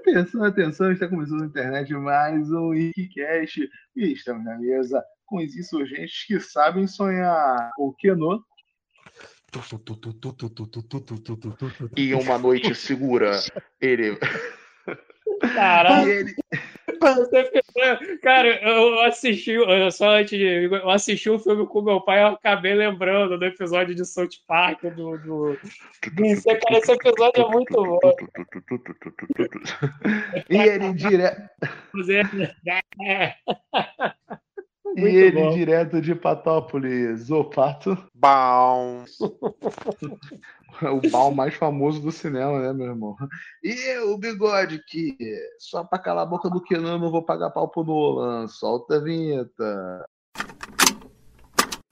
Atenção, atenção, está começando na internet mais um Wikicast e estamos na mesa com os insurgentes que sabem sonhar. O no? E uma noite segura, ele. Caralho. E ele... Cara, eu assisti, eu só antes de. Eu assisti o um filme com meu pai, eu acabei lembrando do episódio de South Park, do. do... Isso, cara, esse episódio é muito bom. e ele direto. E ele bom. direto de Patópolis, o Pato, Bom. o bal mais famoso do cinema, né, meu irmão? E o bigode que só pra calar a boca do Kenan eu não vou pagar pau pro Nolan. Solta a vinheta.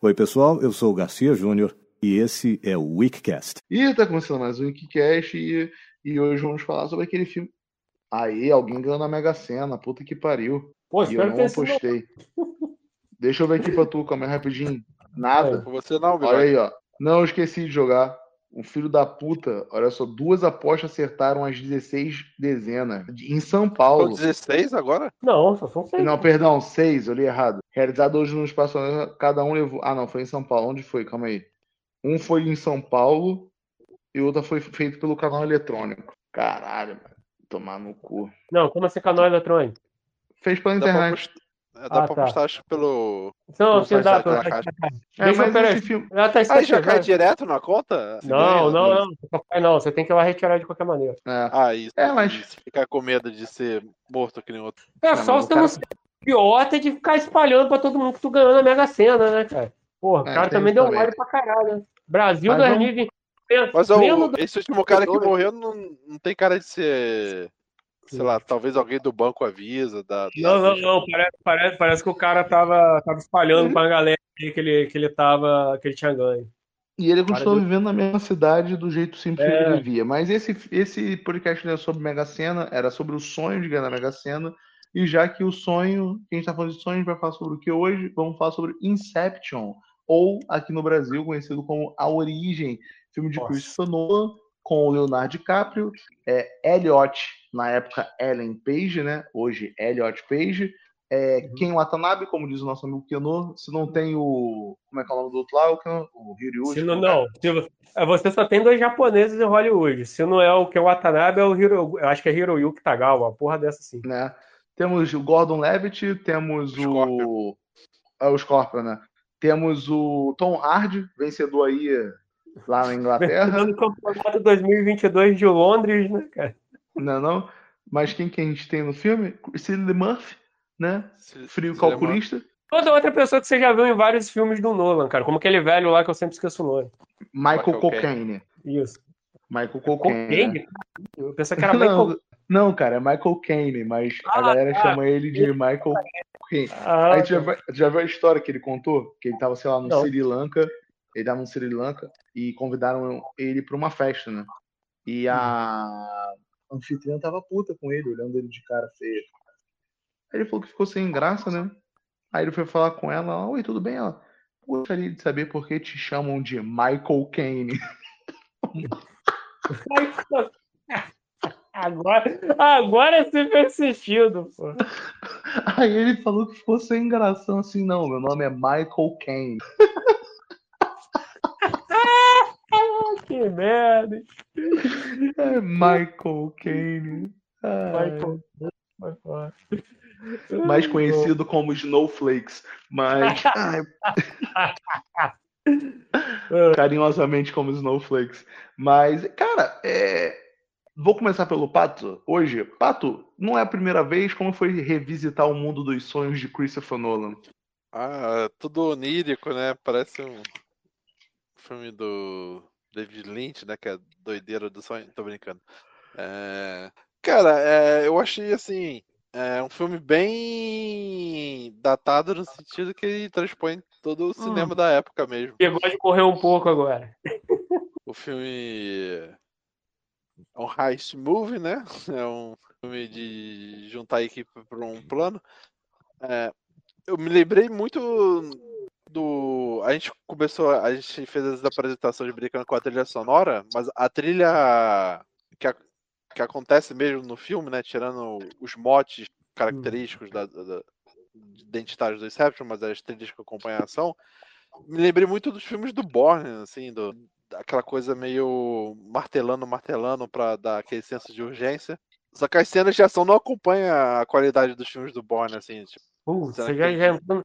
Oi, pessoal, eu sou o Garcia Júnior e esse é o Weekcast. E tá começando mais um Wikicast e, e hoje vamos falar sobre aquele filme. Aí, alguém ganhou na Mega Sena, puta que pariu. Pô, E eu não esse não. Deixa eu ver aqui pra tu, calma aí rapidinho. Nada. Com você não, Olha aí, ó. Não, eu esqueci de jogar. Um filho da puta, olha só, duas apostas acertaram as 16 dezenas. Em São São Paulo. 16 agora? Não, só são seis. Não, perdão, seis, eu li errado. Realizado hoje no espaço, cada um levou. Ah, não, foi em São Paulo. Onde foi? Calma aí. Um foi em São Paulo e outra foi feito pelo canal eletrônico. Caralho, mano. Tomar no cu. Não, como assim canal eletrônico? Fez pela internet. É, dá Ah, pra tá. postar, acho, pelo. Não, se site dá pra. Caixa. É, Deixa eu peraí. filme. Já tá Aí já cai direto na conta? Você Não, não, né? não. Não, você tem que ir lá retirar de qualquer maneira. É. Ah, isso. É, mas-. Ficar com medo de ser morto que nem outro. É Não, só o você não idiota de ficar espalhando pra todo mundo que tu ganhou na Mega Sena, né, cara? Porra, o É, cara também deu também. mole pra caralho, né? Brasil Mas vamos- 2020. Mas ó, esse último cara que morreu não, não tem cara de ser. Sei lá, talvez alguém do banco avisa. Da, Não, não, não. Parece, parece, parece que o cara tava, tava espalhando pra galera aí que ele, que ele tava. que ele tinha ganho. E ele continuou Cara, vivendo na mesma cidade do jeito simples que É. ele vivia. Mas esse, esse podcast não é sobre Mega Sena, era sobre o sonho de ganhar na Mega Sena. E já que o sonho, que a gente tá falando de sonho, a gente vai falar sobre o que hoje? Vamos falar sobre Inception, ou aqui no Brasil conhecido como A Origem, filme de Nossa. Christopher Nolan, com o Leonardo DiCaprio, é, Elliot, na época Ellen Page, né? Hoje Elliot Page, é, Uhum. Ken Watanabe, como diz o nosso amigo Keno, se não tem o. Como é que é o nome do outro lá? O, Ken- o Hiryuji. Se não, não. Se vo- é, você só tem dois japoneses em Hollywood. Se não é o que é o Watanabe, é o Hiro. Eu acho que é Hiroyuki Tagawa, uma porra dessa sim. né? Temos o Gordon Levitt, temos o. Scorpion. É, o Scorpion, né? Temos o Tom Hardy, vencedor aí lá na Inglaterra. No campeonato 2022 de Londres, né, cara? não, é não? Mas quem que a gente tem no filme? Cillian Murphy, né? Frio calculista. Toda outra pessoa que você já viu em vários filmes do Nolan, cara. Como aquele velho lá que eu sempre esqueço o nome. Michael Cocaine. Isso. Michael Cocaine. Cocaine? Eu pensei que era Michael. Não, não, cara, é Michael Caine, mas a Ah, galera tá. chama ele de Michael Caine. Ah, Aí tu já, já viu a história que ele contou? Que ele tava, sei lá, no Não. Sri Lanka. Ele tava no Sri Lanka e convidaram ele pra uma festa, né? E a anfitriã tava puta com ele, olhando ele de cara feia. Aí ele falou que ficou sem graça, né? Aí ele foi falar com ela, oi, tudo bem? Ela, gostaria de saber por que te chamam de Michael Caine. Agora, agora você fez sentido, pô. Aí ele falou que ficou sem graça, assim, não, meu nome é Michael Caine. Que merda. É Michael Caine. Ai. Michael. Mais conhecido como Snowflakes, mas carinhosamente como Snowflakes. Mas, cara, é, vou começar pelo Pato hoje. Pato, não é a primeira vez como foi revisitar o mundo dos sonhos de Christopher Nolan. Ah, tudo onírico, né? Parece um filme do David Lynch, né? Que é doideira do sonho. Tô brincando. É, Cara, é, eu achei assim. É um filme bem datado no sentido que ele transpõe todo o cinema da época mesmo. Pegou de correr um pouco agora. O filme é um heist movie, né? É um filme de juntar a equipe para um plano. É, eu me lembrei muito do. A gente começou, a gente fez as apresentações brincando com a trilha sonora, mas a trilha que, a- que acontece mesmo no filme, né? Tirando os motes característicos da, da, identitários do Inception, mas as trilhas que acompanham a ação, me lembrei muito dos filmes do Bourne, assim, do, aquela coisa meio martelando, martelando para dar aquele senso de urgência. Só que as cenas de ação não acompanham a qualidade dos filmes do Bourne, assim. Tipo, uh, você, já, já entrou,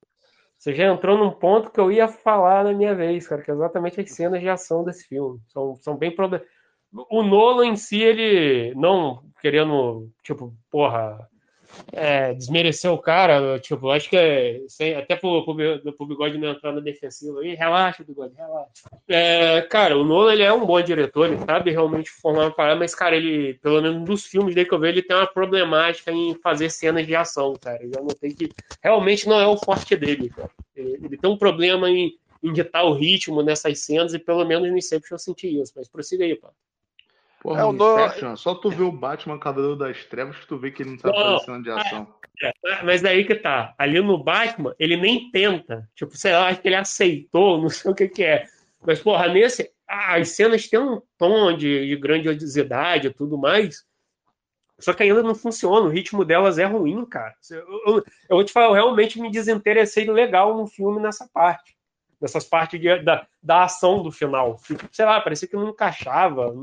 você já entrou num ponto que eu ia falar na minha vez, cara, que é exatamente as cenas de ação desse filme. São, são bem problemáticas. O Nolan em si, ele não querendo, tipo, porra, é, desmerecer o cara, tipo, acho que é, até pro, pro, pro Bigode não entrar na defensiva aí, relaxa, Bigode, relaxa. É, cara, o Nolan ele é um bom diretor, ele sabe realmente formar uma parada, mas, cara, ele, pelo menos dos filmes dele que eu vejo, ele tem uma problemática em fazer cenas de ação, cara. Eu notei que realmente não é o forte dele, cara. Ele, ele tem um problema em, em ditar o ritmo nessas cenas, e pelo menos no Inception eu senti isso, mas prossiga aí, pá. Porra, é, o no... só tu vê o Batman Cavaleiro das Trevas que tu vê que ele não tá aparecendo de ação. É, mas daí que tá. Ali no Batman, ele nem tenta. Tipo, sei lá, acho que ele aceitou, não sei o que que é. Mas, porra, nesse. as cenas têm um tom de, de grandiosidade e tudo mais. Só que ainda não funciona, o ritmo delas é ruim, cara. Eu, eu, eu vou te falar, eu realmente me desinteressei legal no filme nessa parte dessas partes de, da, da ação do final. Sei lá, parecia que não encaixava.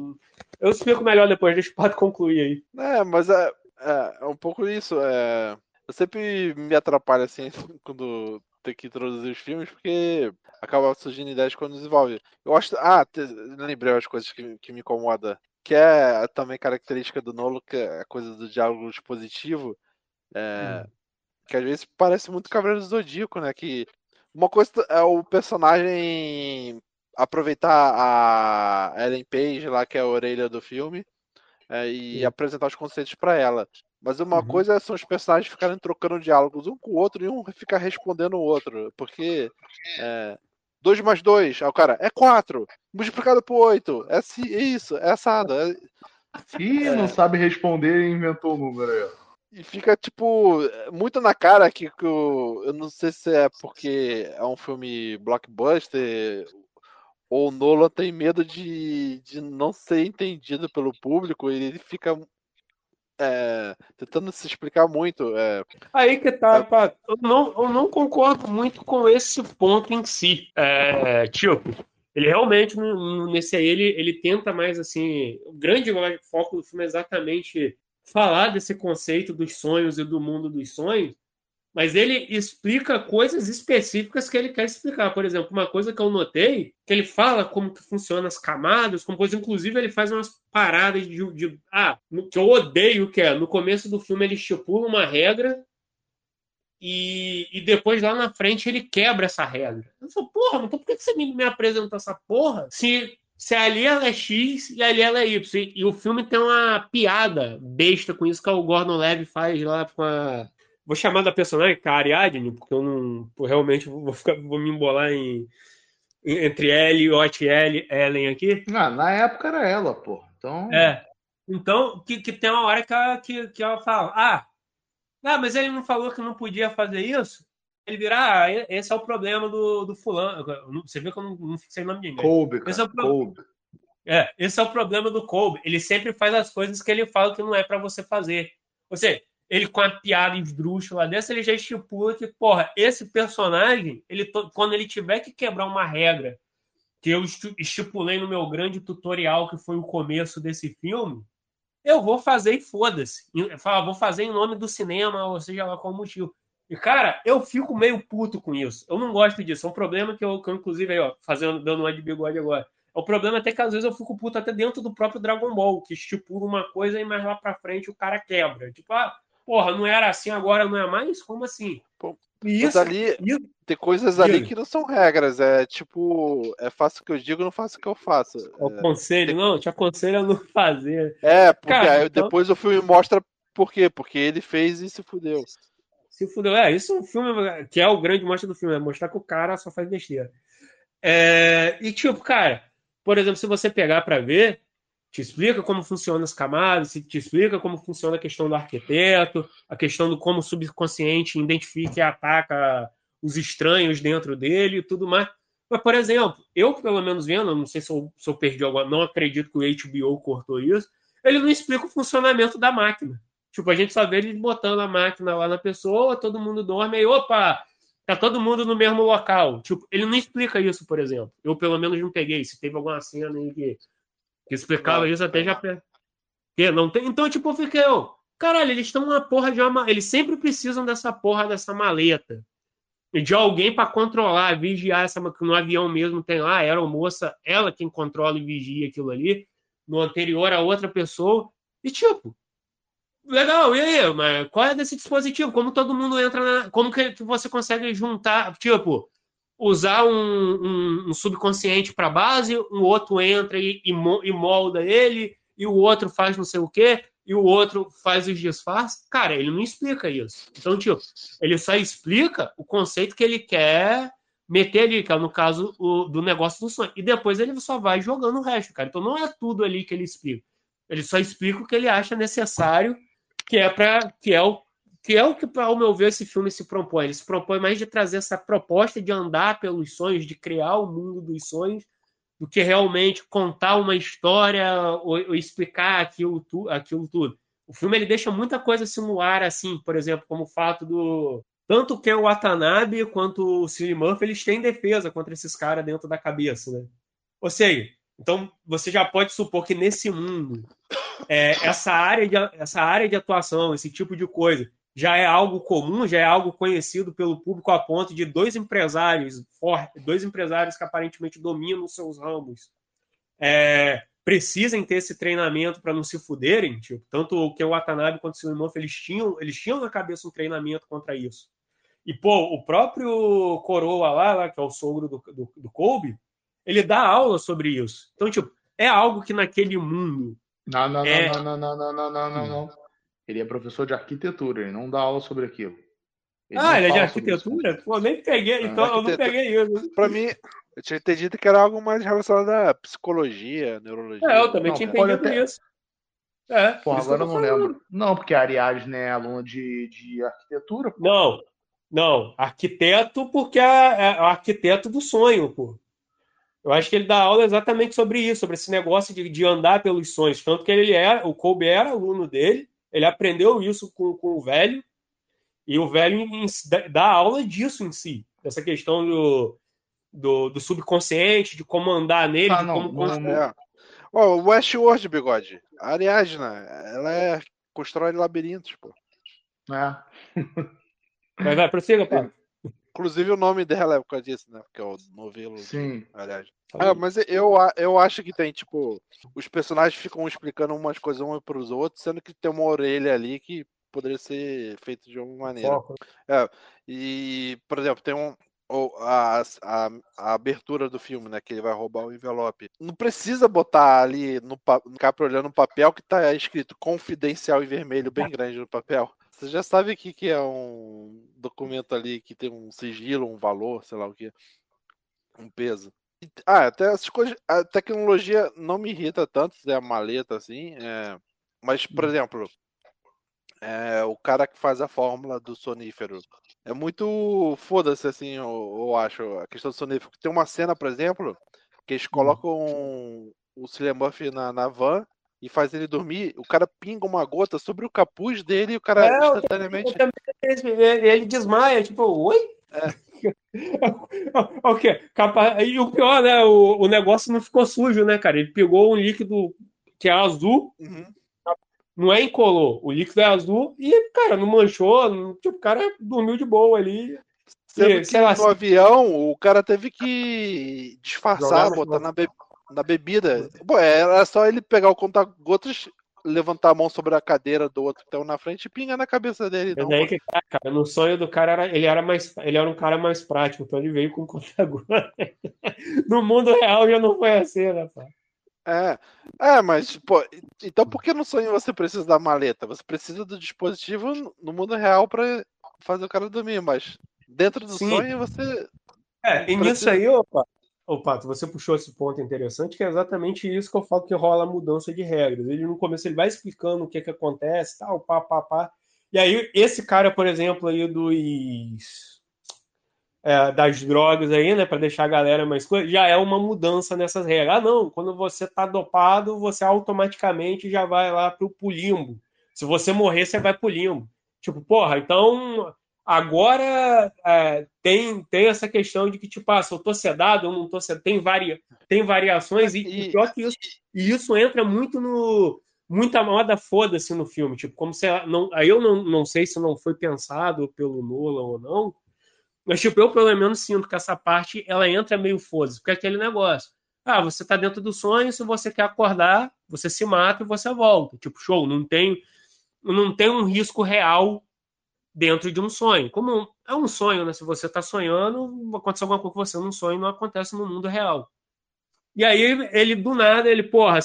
Eu explico melhor depois, deixa o Pato concluir aí. É, mas é, é, é, um pouco isso. É... Eu sempre me atrapalho assim quando tem que introduzir os filmes, porque acaba surgindo ideias quando desenvolve. Eu acho. Ah, te... lembrei as coisas que, que me incomoda. Que é também característica do Nolo, que é a coisa do diálogo expositivo. É, hum. Que às vezes parece muito Cavaleiro do Zodíaco, né? Que uma coisa é o personagem aproveitar a Ellen Page lá, que é a orelha do filme, é, e Sim. apresentar os conceitos para ela. Mas uma uhum. coisa são os personagens ficarem trocando diálogos um com o outro e um ficar respondendo o outro. Porque é, 2 mais 2, aí o cara, é 4, multiplicado por 8, é isso, é assado. É... Ih, é... não sabe responder e inventou o número aí. E fica, tipo, muito na cara que, que eu, eu não sei se é porque é um filme blockbuster ou o Nolan tem medo de, de não ser entendido pelo público e ele fica é, tentando se explicar muito. É, Aí que tá, é... pá, eu, não, eu não concordo muito com esse ponto em si. É, tipo, ele realmente, nesse aí, ele, ele tenta mais assim. O grande foco do filme é exatamente falar desse conceito dos sonhos e do mundo dos sonhos, mas ele explica coisas específicas que ele quer explicar. Por exemplo, uma coisa que eu notei, que ele fala como que funciona as camadas, como coisa, inclusive ele faz umas paradas de, de ah, que eu odeio que é, no começo do filme ele estipula uma regra e, e depois lá na frente ele quebra essa regra. Eu falo, porra, então por que você me, me essa porra? Se se ali ela é X e ali ela é Y. E o filme tem uma piada besta com isso que o Gordon Levy faz lá com a. Vou chamar da personagem, é a Ariadne, porque eu não. Eu realmente vou, ficar, vou me embolar em. Entre L, Ot L, Ellen aqui. Ah, na época era ela, pô. Então. É. Então, que, que tem uma hora que ela, que, que ela fala: Ah, ah, mas ele não falou que não podia fazer isso? ele virar, ah, esse é o problema do, do fulano. Você viu que eu não, não sei o nome de ninguém. Kobe, esse é, o pro... é, esse é o problema do Kobe. Ele sempre faz as coisas que ele fala que não é para você fazer. Ou seja, ele com a piada esdrúxula dessa, ele já estipula que, porra, esse personagem, ele quando ele tiver que quebrar uma regra que eu estipulei no meu grande tutorial, que foi o começo desse filme, eu vou fazer e foda-se. Vou fazer em nome do cinema, ou seja lá qual motivo. E, cara, eu fico meio puto com isso. Eu não gosto disso. É um problema que eu, que eu inclusive, aí, ó, fazendo, dando uma de bigode agora. É um problema até que às vezes eu fico puto até dentro do próprio Dragon Ball, que estipula uma coisa e mais lá pra frente o cara quebra. Tipo, ah, porra, não era assim, agora não é mais? Como assim? Pô, isso, ali isso, tem coisas ali que não são regras. É tipo, é faço o que eu digo, não faço o que eu faço. É o conselho, não, te aconselho a não fazer. É, porque cara, aí então... depois o filme mostra por quê? Porque ele fez e se fudeu se fudeu. É, isso é um filme que é o grande mostra do filme, é mostrar que o cara só faz besteira. É, e tipo, cara, por exemplo, se você pegar para ver, te explica como funcionam as camadas, te explica como funciona a questão do arquiteto, a questão do como o subconsciente identifica e ataca os estranhos dentro dele e tudo mais. Mas, por exemplo, eu, pelo menos vendo, não sei se eu, se eu perdi algo, não acredito que o HBO cortou isso, ele não explica o funcionamento da máquina. Tipo, a gente só vê ele botando a máquina lá na pessoa, todo mundo dorme, aí, opa, tá todo mundo no mesmo local. Tipo, ele não explica isso, por exemplo. Eu, pelo menos, não peguei. Se teve alguma cena aí que, que explicava isso, até já. Que não tem. Então, tipo, eu fiquei, eu, caralho, eles estão uma porra de uma. Eles sempre precisam dessa porra dessa maleta. E de alguém para controlar, vigiar essa. No avião mesmo tem lá, a aeromoça, ela quem controla e vigia aquilo ali. No anterior, a outra pessoa. E, tipo, Legal, e aí? Mas qual é desse dispositivo? Como todo mundo entra na. Como que você consegue juntar, tipo, usar um, um, um subconsciente para base, um outro entra e, e, molda ele, e o outro faz não sei o quê, e o outro faz os disfarces? Cara, ele não explica isso. Então, tipo, ele só explica o conceito que ele quer meter ali, que é no caso o, do negócio do sonho. E depois ele só vai jogando o resto, cara. Então não é tudo ali que ele explica. Ele só explica o que ele acha necessário que é para que é o que é o que, ao meu ver, esse filme se propõe. Ele se propõe mais de trazer essa proposta de andar pelos sonhos, de criar o mundo dos sonhos, do que realmente contar uma história ou, ou explicar aquilo, tu, aquilo tudo. O filme ele deixa muita coisa assim no ar, assim, por exemplo, como o fato do. Tanto que o Watanabe quanto o Cillian Murphy eles têm defesa contra esses caras dentro da cabeça, né? Ou seja, então você já pode supor que nesse mundo é, essa, área de, essa área de atuação, esse tipo de coisa, já é algo comum, já é algo conhecido pelo público a ponto de dois empresários fortes, dois empresários que aparentemente dominam os seus ramos, é, precisem ter esse treinamento para não se fuderem, tipo, tanto o que o Watanabe quanto o Silman, eles tinham, eles tinham na cabeça um treinamento contra isso. E, pô, o próprio Coroa lá, lá que é o sogro do, do, do Kobe, ele dá aula sobre isso. Então, tipo, é algo que naquele mundo não, não, é... não, não, não, não, não, não, não, não. Ele é professor de arquitetura, ele não dá aula sobre aquilo. Ele ah, ele é de arquitetura? Pô, nem peguei, então eu não peguei isso. Pra mim, eu tinha entendido que era algo mais relacionado à psicologia, neurologia. É, eu também não, tinha entendido até... isso. É, pô, agora eu não lembro. Não, porque a Ariadne é aluna de, de arquitetura. Pô. Não, não. Arquiteto porque é, é, é o arquiteto do sonho, pô. Eu acho que ele dá aula exatamente sobre isso, sobre esse negócio de, de andar pelos sonhos. Tanto que ele era, o Kobe era aluno dele, ele aprendeu isso com, com o velho, e o velho dá aula disso em si, dessa questão do, do, do subconsciente, de como andar nele, ah, não, de como não, é. oh, o Westworld, bigode. A Ariadna, ela é, constrói labirintos, pô. É. Vai, vai, prossiga, pá. Inclusive o nome dela é por causa disso, né? Porque é o novelo. Sim. Aliás. Ah, mas eu, eu acho que tem, tipo, os personagens ficam explicando umas coisas uns para os outros, sendo que tem uma orelha ali que poderia ser feito de alguma maneira. É, e, por exemplo, tem um. A, a, a, abertura do filme, né? Que ele vai roubar o envelope. Não precisa botar ali no, no ficar olhando no papel que tá escrito confidencial em vermelho bem grande no papel. Você já sabe que, que é um documento ali que tem um sigilo, um valor, sei lá o que, um peso. Ah, até essas coisas, a tecnologia não me irrita tanto, se é a maleta assim, é... mas, por hum. exemplo, é, o cara que faz a fórmula do sonífero é muito foda-se, assim, eu, eu, acho, a questão do sonífero. Tem uma cena, por exemplo, que eles hum. colocam o Cillian Murphy na, na van e faz ele dormir, o cara pinga uma gota sobre o capuz dele e o cara é, instantaneamente. Ele desmaia, tipo, oi? É. o quê? E o pior, né? O, o negócio não ficou sujo, né, cara? Ele pegou um líquido que é azul, uhum. não é incolor. O líquido é azul e, cara, não manchou. Não, tipo, o cara dormiu de boa ali. Sendo e, que lá, no avião, o cara teve que disfarçar, botar na, bebida na bebida. Pô, era só ele pegar o conta-gotas, levantar a mão sobre a cadeira do outro que tava na frente e pingar na cabeça dele. Não, daí que, tá, cara, no sonho do cara era, ele era mais ele era um cara mais prático, então ele veio com conta-gotas. no mundo real já não foi assim, né, pá? É, é, mas, pô, então por que no sonho você precisa da maleta? Você precisa do dispositivo no mundo real para fazer o cara dormir, mas dentro do Sim. sonho você. É, e nisso aí, opa, Ô, Pato, você puxou esse ponto interessante, que é exatamente isso que eu falo que rola a mudança de regras. Ele no começo ele vai explicando o que que acontece, tal, pá, pá, pá. E aí esse cara, por exemplo, aí dos é, das drogas aí, né, para deixar a galera mais coisa, já é uma mudança nessas regras. Ah, não, quando você tá dopado, você automaticamente já vai lá pro, pro limbo. Se você morrer, você vai pro limbo. Tipo, porra, então agora é, tem, tem essa questão de que, tipo, ah, se eu tô sedado ou não tô sedado, tem, varia, tem variações, e, e pior que isso, e isso entra muito no. Muita moda foda-se no filme, tipo, como se não, aí eu não, não sei se não foi pensado pelo Nolan ou não, mas, tipo, eu pelo menos sinto que essa parte ela entra meio foda porque é aquele negócio. Ah, você tá dentro do sonho, se você quer acordar, você se mata e você volta. Tipo, show, não tem, não tem um risco real dentro de um sonho. Como é um sonho, né? Se você tá sonhando, acontece alguma coisa com você num sonho, não acontece no mundo real. E aí ele, do nada, ele, porra,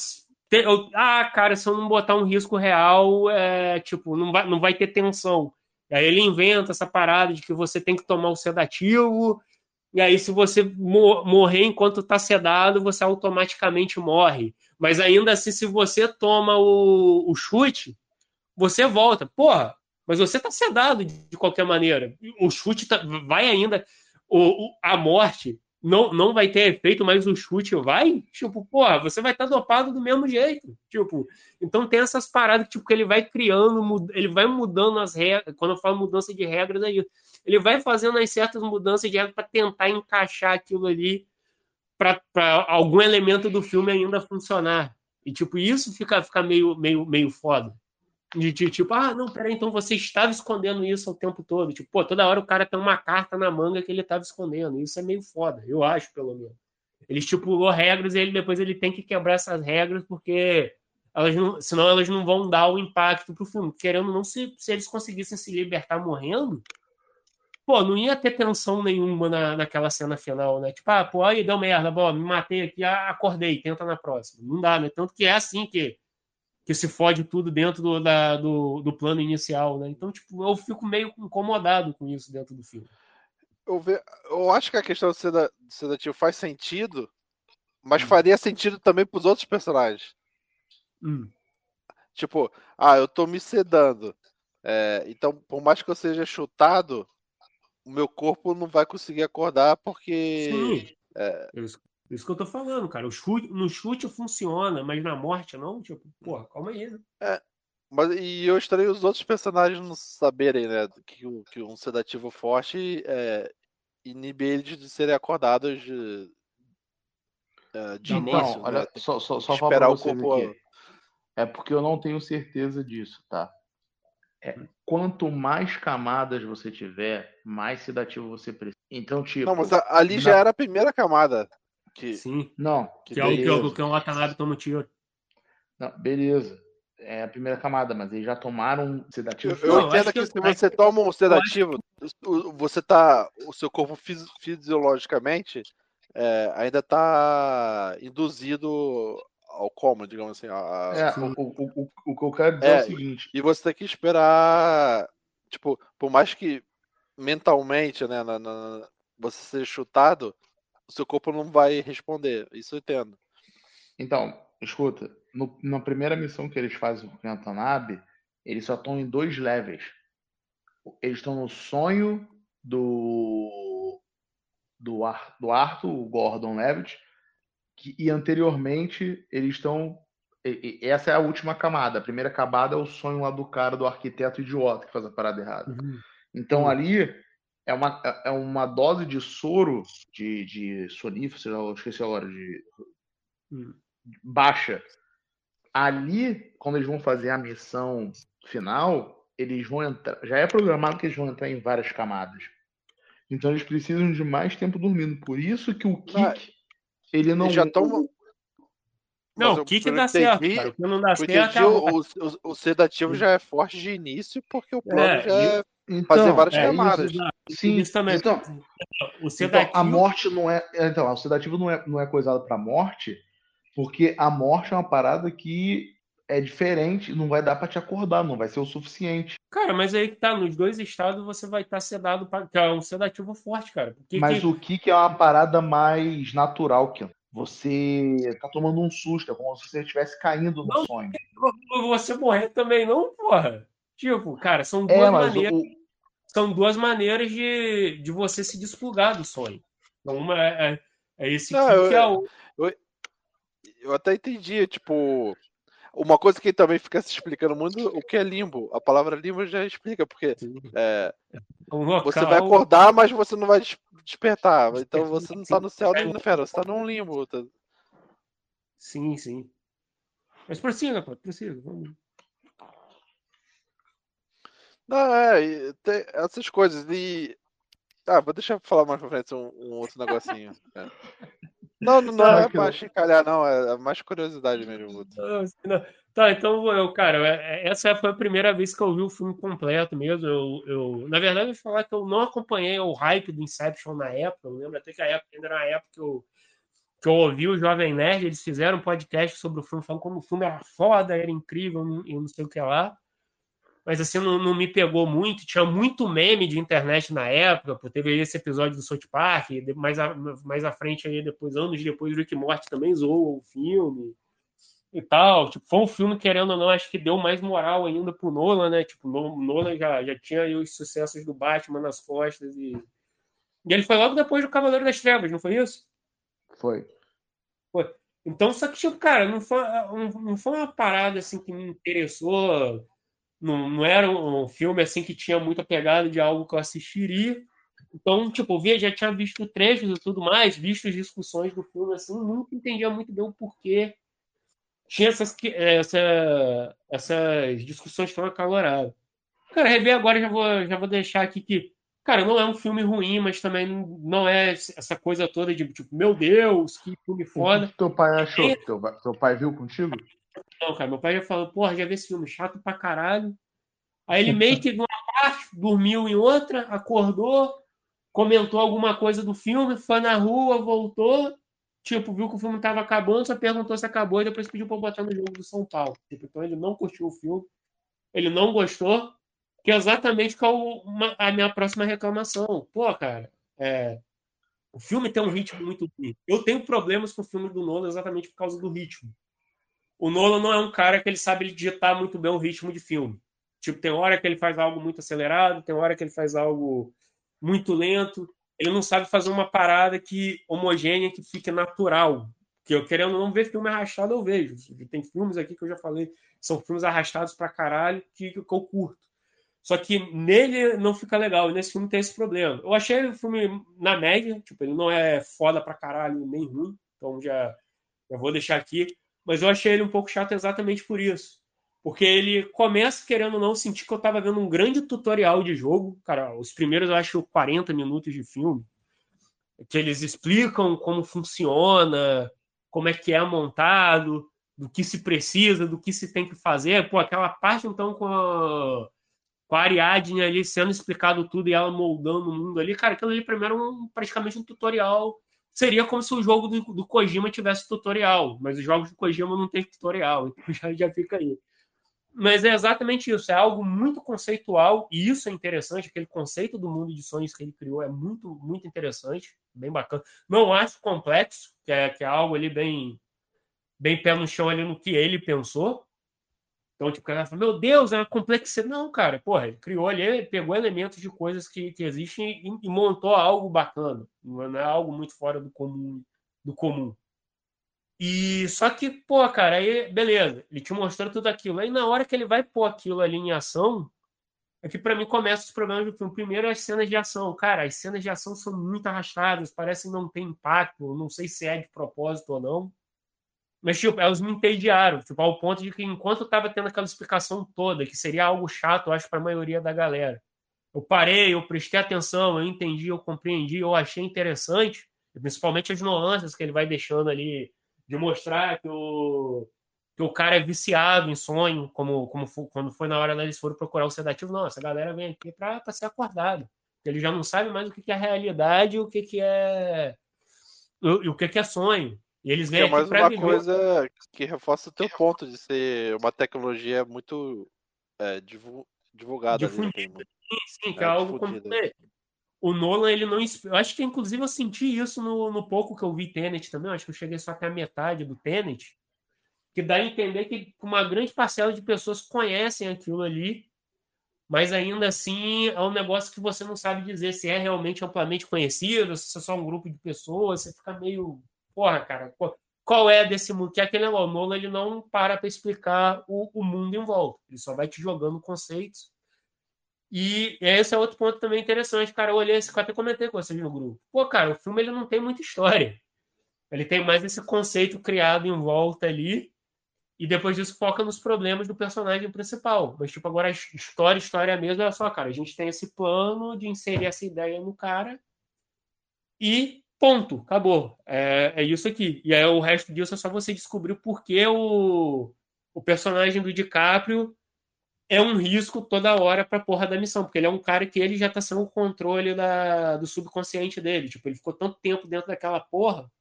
eu, ah, cara, se eu não botar um risco real, é, tipo, não vai, não vai ter tensão. E aí ele inventa essa parada de que você tem que tomar o sedativo, e aí se você morrer enquanto está sedado, você automaticamente morre. Mas ainda assim, se você toma o, o chute, você volta. Porra, mas você está sedado de qualquer maneira. O chute tá, vai ainda. O, o, a morte não, não vai ter efeito, mas o chute vai, tipo, porra, você vai estar tá dopado do mesmo jeito. Tipo, então tem essas paradas tipo, que ele vai criando, ele vai mudando as regras. Quando eu falo mudança de regras, é isso. Ele vai fazendo as certas mudanças de regras para tentar encaixar aquilo ali para algum elemento do filme ainda funcionar. E, tipo, isso fica, fica meio, meio, meio foda. De, de, tipo, ah, não, peraí, então você estava escondendo isso o tempo todo. Tipo, pô, toda hora o cara tem uma carta na manga que ele estava escondendo. Isso é meio foda, eu acho, pelo menos. Ele estipulou regras e ele, depois ele tem que quebrar essas regras porque elas não, senão elas não vão dar o impacto pro filme. Querendo não, se, se eles conseguissem se libertar morrendo, pô, não ia ter tensão nenhuma na, naquela cena final, né? Tipo, ah, pô, aí deu merda, bom, me matei aqui, acordei, tenta na próxima. Não dá, né? Tanto que é assim que que se fode tudo dentro do, da, do, do, plano inicial, né? Então, tipo, eu fico meio incomodado com isso dentro do filme. Eu, ve... eu acho que a questão do sedativo faz sentido, mas hum. faria sentido também para os outros personagens. Hum. Tipo, ah, eu tô me sedando. É, então, por mais que eu seja chutado, o meu corpo não vai conseguir acordar porque. Sim. É... Isso, que eu tô falando, cara. O chute, no chute funciona, mas na morte não. Tipo, porra, calma aí, né? É, mas, e eu estranho os outros personagens não saberem, né? Que, que um sedativo forte é, inibe eles de serem acordados de, é, de não, início. Não, olha, né? só, só, só esperar o corpo. Aqui. É porque eu não tenho certeza disso, tá? É, quanto mais camadas você tiver, mais sedativo você precisa. Então, tipo. Não, mas ali na... já era a primeira camada. Que... Sim. Não. Que, que é o que, o que o Watanabe toma tiro. Não, beleza. É a primeira camada, mas eles já tomaram um sedativo. Eu, eu entendo que, que, se você toma um sedativo, você tá. O seu corpo fisiologicamente é, ainda tá induzido ao coma, digamos assim. A... É, o, o, o, o, que eu quero dizer é, é, o seguinte. E você tem que esperar. Tipo, por mais que mentalmente, né, na, na, você seja chutado, o seu corpo não vai responder. Isso eu entendo. Então, escuta, no, na primeira missão que eles fazem com o Watanabe, eles só estão em dois levels. Eles estão no sonho do do, Ar, do Arthur, o Gordon Levitt, que, e anteriormente eles estão. essa é a última camada. A primeira camada é o sonho lá do cara, do arquiteto idiota que faz a parada errada. Uhum. Então uhum. ali é uma, é uma dose de soro de, de sonífero, sei lá, eu esqueci a hora, de hum. baixa. Ali, quando eles vão fazer a missão final, eles vão entrar. Já é programado que eles vão entrar em várias camadas. Então eles precisam de mais tempo dormindo. Por isso que o Kik, ele não. Eles já estão. Não, o Kik dá certo. Cara. O que não dá certo. É o, o, o, sedativo já é forte de início, porque o plano é, já é então, fazer várias é, camadas. Isso, Sim, isso também. Então, o sedativo... Então, a morte não é. Então, o sedativo não é, não é coisado para morte, porque a morte é uma parada que é diferente, não vai dar para te acordar, não vai ser o suficiente. Cara, mas aí que tá, nos dois estados você vai estar tá sedado, pra, que é um sedativo forte, cara. Porque mas que... o que, que é uma parada mais natural, que você tá tomando um susto, é como se você estivesse caindo no não, sonho. Você morrer também não, porra. Tipo, cara, são é, duas é, maneiras. O são duas maneiras de, de você se desplugar do sonho. Então, uma é, é, é esse Não, que eu- é o. Eu, eu até entendi, tipo, uma coisa que também fica se explicando muito, o que é limbo. A palavra limbo já explica, porque é, um local, você vai acordar, mas você não vai des- despertar. Então você não tá no céu nem no inferno, você tá num limbo. tá? Sim, sim. Mas prossiga, pô, prossiga. Vamos. Não, é, tem essas coisas. E. Ah, vou deixar pra falar mais pra frente um, um outro negocinho. é. Não, não, não é pra chincalhar, não, é mais curiosidade mesmo. Tá, então eu, cara, é- essa foi a primeira vez que eu vi o filme completo mesmo. Eu, eu, na verdade, eu vou falar que eu não acompanhei o hype do Inception na época. Eu lembro até que a época ainda era a época que eu, que eu ouvi o Jovem Nerd, eles fizeram um podcast sobre o filme, falando como o filme era foda, era incrível e não sei o que lá. Mas assim, não, não me pegou muito. Tinha muito meme de internet na época, pô, teve esse episódio do South Park, mais, a, mais à frente aí, depois, anos depois, o Rick Morty também zoou o filme e tal. Tipo, foi um filme, querendo ou não, acho que deu mais moral ainda pro Nolan, né? Tipo, o Nolan já, já tinha aí os sucessos do Batman nas costas e. E ele foi logo depois do Cavaleiro das Trevas, não foi isso? Foi. Então, só que, tipo, cara, não foi, não, não foi uma parada assim que me interessou. Não, não era um filme assim que tinha muita pegada de algo que eu assistiria. Então, tipo, eu via, já tinha visto trechos e tudo mais, visto as discussões do filme, assim, nunca entendia muito bem o porquê. Tinha essas, que- essa, essas discussões tão acaloradas. Cara, rever agora já vou, já vou deixar aqui que, cara, não é um filme ruim, mas também não é essa coisa toda de, tipo, meu Deus, que filme O foda. que teu pai achou? Teu, ba- teu pai viu contigo? Não, cara, meu pai já falou, porra, já vi esse filme chato pra caralho. Aí ele meio que uma parte, dormiu em outra, acordou, comentou alguma coisa do filme, foi na rua, voltou, tipo, viu que o filme tava acabando, só perguntou se acabou e depois pediu pra eu botar no jogo do São Paulo. Tipo, então ele não curtiu o filme, ele não gostou, que é exatamente qual a minha próxima reclamação. Pô, cara, é, o filme tem um ritmo muito bonito. Eu tenho problemas com o filme do Nolan exatamente por causa do ritmo o Nolan não é um cara que ele sabe digitar muito bem o ritmo de filme. Tipo, tem hora que ele faz algo muito acelerado, tem hora que ele faz algo muito lento. Ele não sabe fazer uma parada que homogênea, que fique natural. Que eu querendo não ver filme arrastado, eu vejo. Tem filmes aqui que eu já falei, são filmes arrastados pra caralho, que, que eu curto. Só que nele não fica legal, e nesse filme tem esse problema. Eu achei o filme na média, tipo, ele não é foda pra caralho, nem ruim, então já, já vou deixar aqui mas eu achei ele um pouco chato exatamente por isso. Porque ele começa querendo ou não sentir que eu tava vendo um grande tutorial de jogo. Cara, os primeiros eu acho 40 minutos de filme. Que eles explicam como funciona, como é que é montado, do que se precisa, do que se tem que fazer. Pô, aquela parte então com a, com a Ariadne ali sendo explicado tudo e ela moldando o mundo ali. Cara, aquilo ali primeiro um, praticamente um tutorial seria como se o jogo do, do Kojima tivesse tutorial, mas os jogos do Kojima não tem tutorial, então já, já fica aí. Mas é exatamente isso, é algo muito conceitual, e isso é interessante, aquele conceito do mundo de sonhos que ele criou é muito, muito interessante, bem bacana. Não acho complexo, que é, que é algo ali bem, bem pé no chão ali no que ele pensou. Então, tipo, o cara fala, meu Deus, é uma complexidade. Não, cara, porra, ele criou ali, pegou elementos de coisas que, que existem e, e montou algo bacana. Não é algo muito fora do comum. Do comum. E só que, pô, cara, aí beleza, ele te mostrou tudo aquilo. Aí na hora que ele vai pôr aquilo ali em ação, é que para mim começa os problemas do filme. Primeiro, as cenas de ação. Cara, as cenas de ação são muito arrastadas, parecem não ter impacto. Não sei se é de propósito ou não. Mas, tipo, elas me entediaram, tipo, ao ponto de que enquanto eu tava tendo aquela explicação toda, que seria algo chato, eu acho, para a maioria da galera, eu parei, eu prestei atenção, eu entendi, eu compreendi, eu achei interessante, principalmente as nuances que ele vai deixando ali, de mostrar que o, que o cara é viciado em sonho, como, como foi, quando foi na hora que eles foram procurar o sedativo. Não, essa galera vem aqui para ser acordado. Ele já não sabe mais o que é realidade e o que é, o, o que é sonho. E eles Que vêm é mais uma coisa que reforça o teu ponto de ser uma tecnologia muito é, divu- divulgada. ali, né, Difundida. tem- Sim, que É, é algo como difundida. o Nolan ele não eu acho que inclusive eu senti isso no, no pouco que eu vi Tenet também eu acho que eu cheguei só até a metade do Tenet que dá a entender que uma grande parcela de pessoas conhecem aquilo ali mas ainda assim é um negócio que você não sabe dizer se é realmente amplamente conhecido, se é só um grupo de pessoas, você fica meio, porra, cara, qual é desse mundo? Que é aquele o Nolan ele não para para explicar o, o mundo em volta, ele só vai te jogando conceitos. E esse é outro ponto também interessante, cara, eu olhei esse, eu até comentei com vocês no grupo. Pô, cara, o filme ele não tem muita história. Ele tem mais esse conceito criado em volta ali, e depois disso foca nos problemas do personagem principal. Mas, tipo, agora a história, história mesmo é só, cara, a gente tem esse plano de inserir essa ideia no cara e ponto, acabou. É, é isso aqui. E aí o resto disso é só você descobrir por que o, o personagem do DiCaprio é um risco toda hora pra porra da missão, porque ele é um cara que ele já tá sendo o controle da, do subconsciente dele. Tipo, ele ficou tanto tempo dentro daquela porra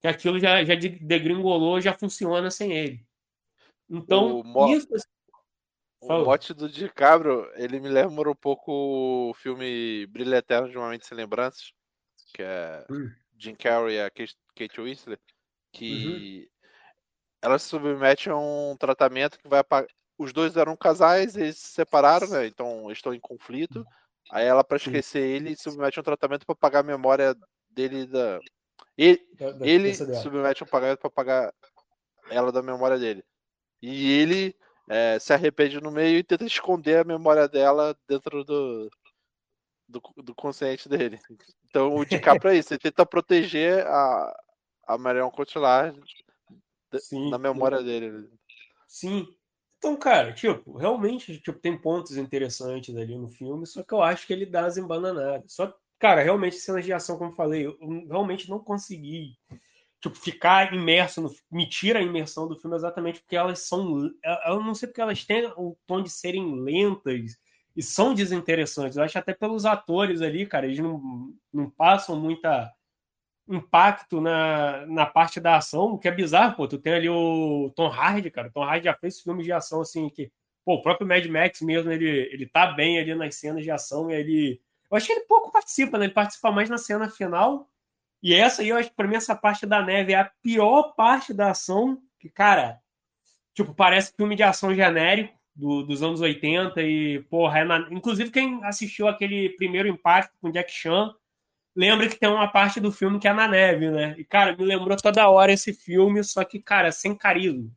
que aquilo já, já degringolou, já funciona sem ele. Então, o mo... isso. O mote do DiCaprio, ele me lembra um pouco o filme Brilho Eterno de Uma Mente Sem Lembranças, que é hum. Jim Carrey e a Kate Winslet, que uhum. elas se submetem a um tratamento que vai apagar. Os dois eram casais, eles se separaram, né? Então estão em conflito. Aí ela, para esquecer ele, submete a um tratamento para apagar a memória dele da, ele, ele submete um pagamento para pagar ela da memória dele. E ele é, se arrepende no meio e tenta esconder a memória dela dentro do, do, do consciente dele. Então o DiCaprio é isso, ele tenta proteger a, a Marion Cotillard sim, na memória sim. dele. Sim. Então, cara, tipo, realmente tipo, tem pontos interessantes ali no filme, só que eu acho que ele dá as embananadas. Só cara, realmente cenas de ação, como eu falei, eu realmente não consegui tipo, ficar imerso no me tira a imersão do filme exatamente porque elas são eu não sei porque elas têm o tom de serem lentas e são desinteressantes. Eu acho até pelos atores ali, cara, eles não, não passam muita impacto na, na parte da ação, o que é bizarro, pô. Tu tem ali o Tom Hardy, cara. O Tom Hardy já fez filmes de ação assim que, pô, o próprio Mad Max mesmo, ele, ele tá bem ali nas cenas de ação e ele eu acho que ele pouco participa, né? Ele participa mais na cena final. E essa aí, eu acho que pra mim, essa parte da neve é a pior parte da ação. Que, cara, tipo, parece filme de ação genérico do, dos anos 80. E, porra, é na... inclusive quem assistiu aquele primeiro impacto com Jack Chan, lembra que tem uma parte do filme que é na neve, né? E, cara, me lembrou toda hora esse filme, só que, cara, sem carisma.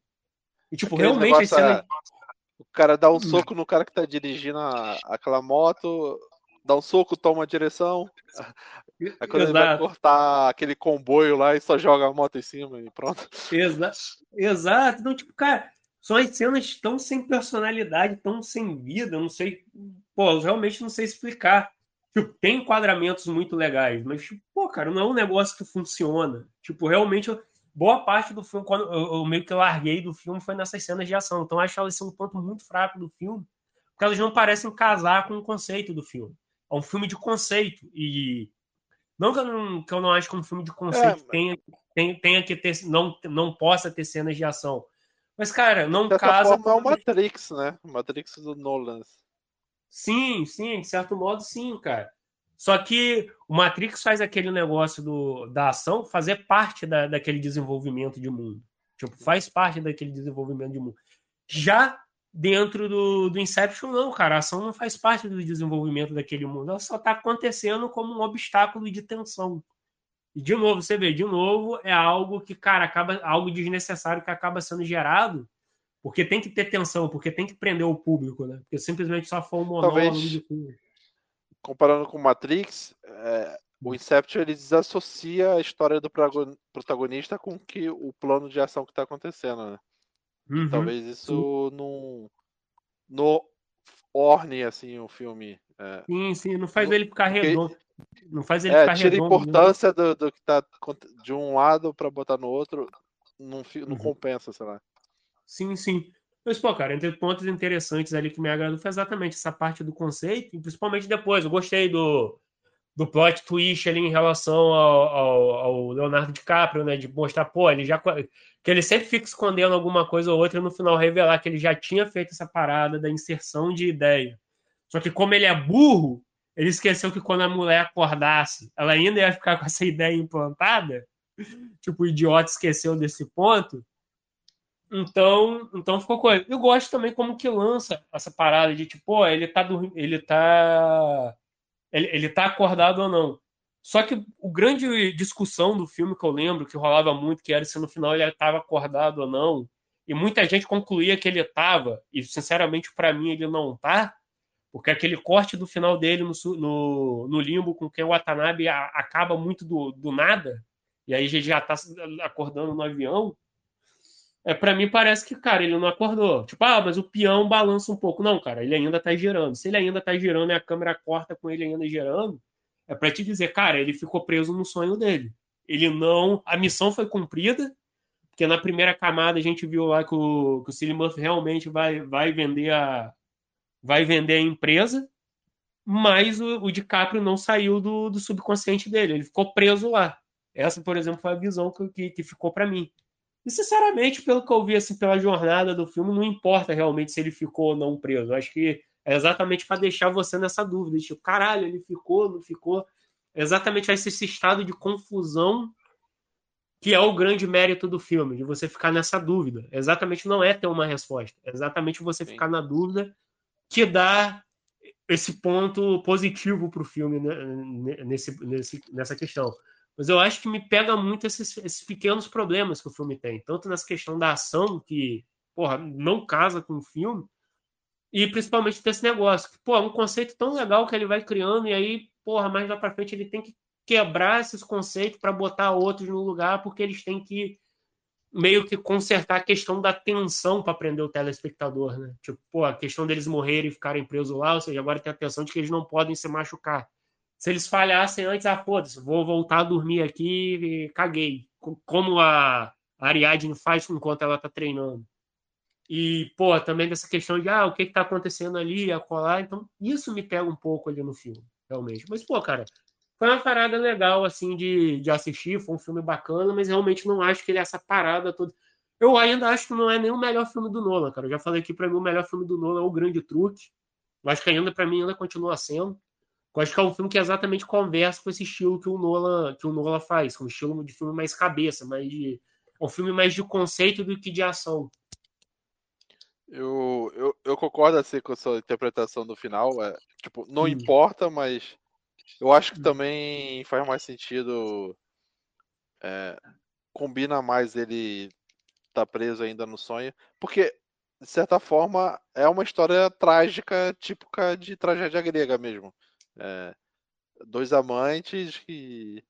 E, tipo, Aquele realmente. Cena... É... O cara dá um soco no cara que tá dirigindo a... aquela moto, dá um soco, toma a direção. Aí quando Exato. ele vai cortar aquele comboio lá e só joga a moto em cima e pronto. Exato. Exato. Então, tipo, cara, são as cenas tão sem personalidade, tão sem vida, eu não sei. Pô, eu realmente não sei explicar. Tipo, tem enquadramentos muito legais, mas, tipo, pô, cara, não é um negócio que funciona. Tipo, realmente, boa parte do filme, quando eu, eu meio que larguei do filme, foi nessas cenas de ação. Então, acho elas um ponto muito fraco do filme, porque elas não parecem casar com o conceito do filme é um filme de conceito. E não que eu não, que eu não acho que um filme de conceito é, tenha, tenha, tenha que ter, não, não possa ter cenas de ação. Mas, cara, não de casa. Forma, é o Matrix, né? O Matrix do Nolan. Sim, sim, de certo modo, sim, cara. Só que o Matrix faz aquele negócio do, da ação fazer parte da, daquele desenvolvimento de mundo. Tipo, faz parte daquele desenvolvimento de mundo. Já dentro do, do Inception, não, cara. A ação não faz parte do desenvolvimento daquele mundo. Ela só está acontecendo como um obstáculo de tensão. E, de novo, você vê, de novo, é algo que, cara, acaba algo desnecessário que acaba sendo gerado porque tem que ter tensão, porque tem que prender o público, né? Porque simplesmente só for um monólogo de filme. Comparando com Matrix, é, o Inception ele desassocia a história do protagonista com que o plano de ação que está acontecendo, né? Uhum. Talvez isso não, não orne assim o filme. É, sim, sim, não faz ele ficar redondo. Não faz ele é, ficar tira redondo. a importância do, do, que tá de um lado para botar no outro, não, não uhum. compensa, sei lá. Sim, sim. Mas, pô, cara, entre pontos interessantes ali que me agradou foi exatamente essa parte do conceito, e principalmente depois. Eu gostei do, do plot twist ali em relação ao, ao, ao, Leonardo DiCaprio, né? De mostrar, pô, ele já. Que ele sempre fica escondendo alguma coisa ou outra e no final revelar que ele já tinha feito essa parada da inserção de ideia. Só que, como ele é burro, ele esqueceu que quando a mulher acordasse, ela ainda ia ficar com essa ideia implantada. tipo, o idiota esqueceu desse ponto. Então, então ficou coisa. Eu gosto também como que lança essa parada de tipo, pô, ele tá ele tá ele, ele tá acordado ou não. Só que o grande discussão do filme que eu lembro que rolava muito que era se no final ele estava acordado ou não, e muita gente concluía que ele estava, e sinceramente para mim ele não tá, porque aquele corte do final dele no, no, no limbo com que o Watanabe a, acaba muito do, do nada, e aí ele já tá acordando no avião, é, para mim parece que, cara, ele não acordou. Tipo, ah, mas o peão balança um pouco. Não, cara, ele ainda tá girando. Se ele ainda tá girando e a câmera corta com ele ainda girando, é para te dizer, cara, ele ficou preso no sonho dele. Ele não. A missão foi cumprida, porque na primeira camada a gente viu lá que o, que o Murphy realmente vai, vai vender a. Vai vender a empresa, mas o, o DiCaprio não saiu do, do subconsciente dele, ele ficou preso lá. Essa, por exemplo, foi a visão que, que, que ficou para mim. E, sinceramente, pelo que eu vi assim, pela jornada do filme, não importa realmente se ele ficou ou não preso. Eu acho que é exatamente para deixar você nessa dúvida. Tipo, caralho, ele ficou, não ficou. É exatamente esse, esse estado de confusão que é o grande mérito do filme, de você ficar nessa dúvida. Exatamente não é ter uma resposta. É exatamente você Sim. ficar na dúvida que dá esse ponto positivo para o filme né, nesse, nesse, nessa questão. Mas eu acho que me pega muito esses, esses, pequenos problemas que o filme tem. Tanto nessa questão da ação, que, porra, não casa com o filme, e principalmente desse negócio. Que, pô, é um conceito tão legal que ele vai criando, e aí, porra, mais lá pra frente ele tem que quebrar esses conceitos para botar outros no lugar, porque eles têm que meio que consertar a questão da tensão para prender o telespectador, né? Tipo, pô, a questão deles morrerem e ficarem presos lá, ou seja, agora tem a tensão de que eles não podem se machucar se eles falhassem antes, ah, foda-se, vou voltar a dormir aqui e caguei. Como a Ariadne faz enquanto ela tá treinando. E, pô, também dessa questão de, ah, o que que tá acontecendo ali, a colar. Então, isso me pega um pouco ali no filme, realmente. Mas, pô, cara, foi uma parada legal, assim, de, de assistir. Foi um filme bacana, mas realmente não acho que ele é essa parada toda. Eu ainda acho que não é nem o melhor filme do Nolan, cara. Eu já falei aqui, para mim, o melhor filme do Nolan é O Grande Truque. Eu acho que ainda, para mim, ainda continua sendo. Eu acho que é um filme que exatamente conversa com esse estilo que o Nolan, que o Nolan faz, com um estilo de filme mais cabeça, mais de, é um filme mais de conceito do que de ação. Eu, eu, eu concordo assim com a sua interpretação do final. É, tipo, não hum. importa, mas eu acho que também faz mais sentido. É, combina mais ele estar tá preso ainda no sonho. Porque, de certa forma, é uma história trágica, típica de tragédia grega mesmo. É, dois amantes que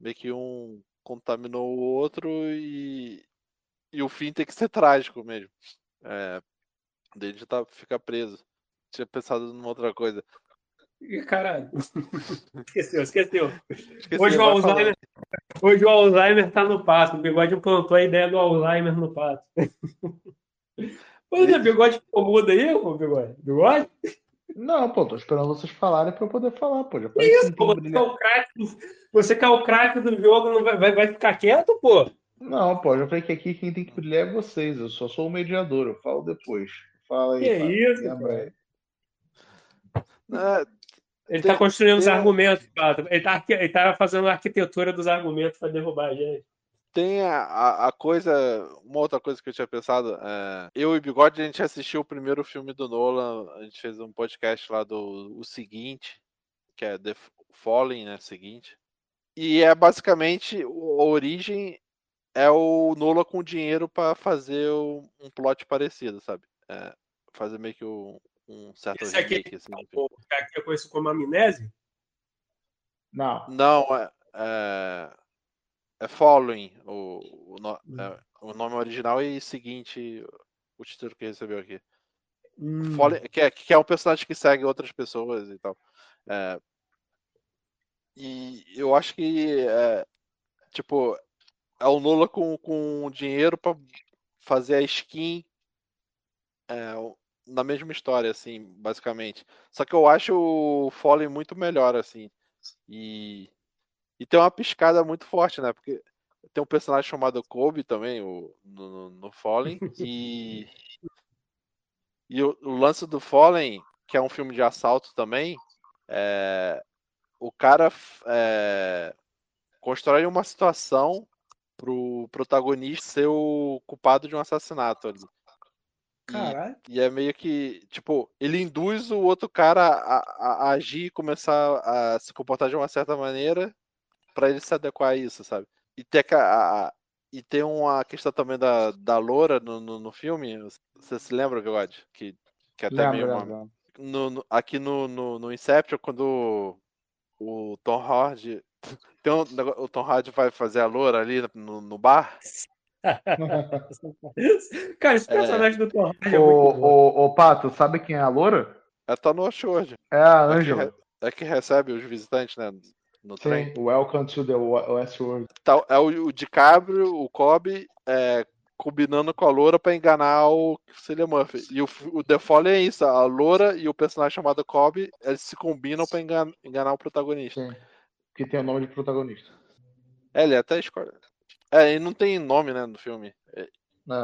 meio que um contaminou o outro e, e o fim tem que ser trágico mesmo. É, dele tá, fica preso. Tinha pensado numa outra coisa. Caralho. esqueceu, esqueceu. hoje, o Alzheimer, hoje o Alzheimer tá no pato. O bigode plantou a ideia do Alzheimer no pato. Pois é, bigode ficou mudo aí, o bigode? Bigode? Não, pô, tô esperando vocês falarem pra eu poder falar, pô. Já isso, pô, você, é o craque do, você que é o craque do jogo, não vai, vai, vai ficar quieto, pô? Não, pô, já falei que aqui quem tem que brilhar é vocês. Eu só sou o mediador, eu falo depois. Fala aí. Que fala, isso, cara. É, ele tem, tá construindo tem... os argumentos. Ele tá, ele tá fazendo a arquitetura dos argumentos para derrubar a gente. Tem a, a, coisa, uma outra coisa que eu tinha pensado. É, eu e Bigode, a gente assistiu o primeiro filme do Nolan, a gente fez um podcast lá do O Seguinte, que é The Fallen, né? Seguinte. E é basicamente a origem é o Nolan com dinheiro para fazer um plot parecido, sabe? É, fazer meio que um, um certo Esse aqui, remake, assim, o cara que eu conheço como Amnésia? Não. Não, é, é é Following, o, o, no, hum. é, o nome original e seguinte, o título que recebeu aqui. Hum. Following, que, é, que é um personagem que segue outras pessoas e tal. É, e eu acho que, é, tipo, é o Nula com, com dinheiro para fazer a skin é, na mesma história, assim, basicamente. Só que eu acho o Fallen muito melhor, assim. E e tem uma piscada muito forte, né? Porque tem um personagem chamado Kobe também, o, no, no Fallen. E, e o, o, lance do Fallen, que é um filme de assalto também, é, o cara é, constrói uma situação pro protagonista ser o culpado de um assassinato ali. Caralho. E é meio que, tipo, ele induz o outro cara a, a- a agir e começar a se comportar de uma certa maneira pra ele se adequar a isso, sabe? E tem, a, a- e tem uma questão também da, da loura no, no, no filme. Você se lembra, God? Que, que até meio Lembra, uma, lembra. no- no- aqui no, no, no Inception, quando o Tom Hardy. Tem um, o Tom Hardy vai fazer a loura ali no, no bar. Cara, esse É. personagem do Tom Hardy é Ô, muito bom. ô, ô, Pato, sabe quem é a loura? Ela tá no Ashford. É a É que, Angela. re- é que recebe os visitantes, né? No trem. Sim, Welcome to the Westworld. Tá, é o, o DiCaprio, o Kobe, é, combinando com a loura pra enganar o Cillian Murphy. E o, o The Fallen é isso, a loura e o personagem chamado Kobe, eles se combinam pra engan- enganar o protagonista. Sim. Que tem o nome de protagonista. É, ele até escolhe. É, ele não tem nome, né, no filme. É.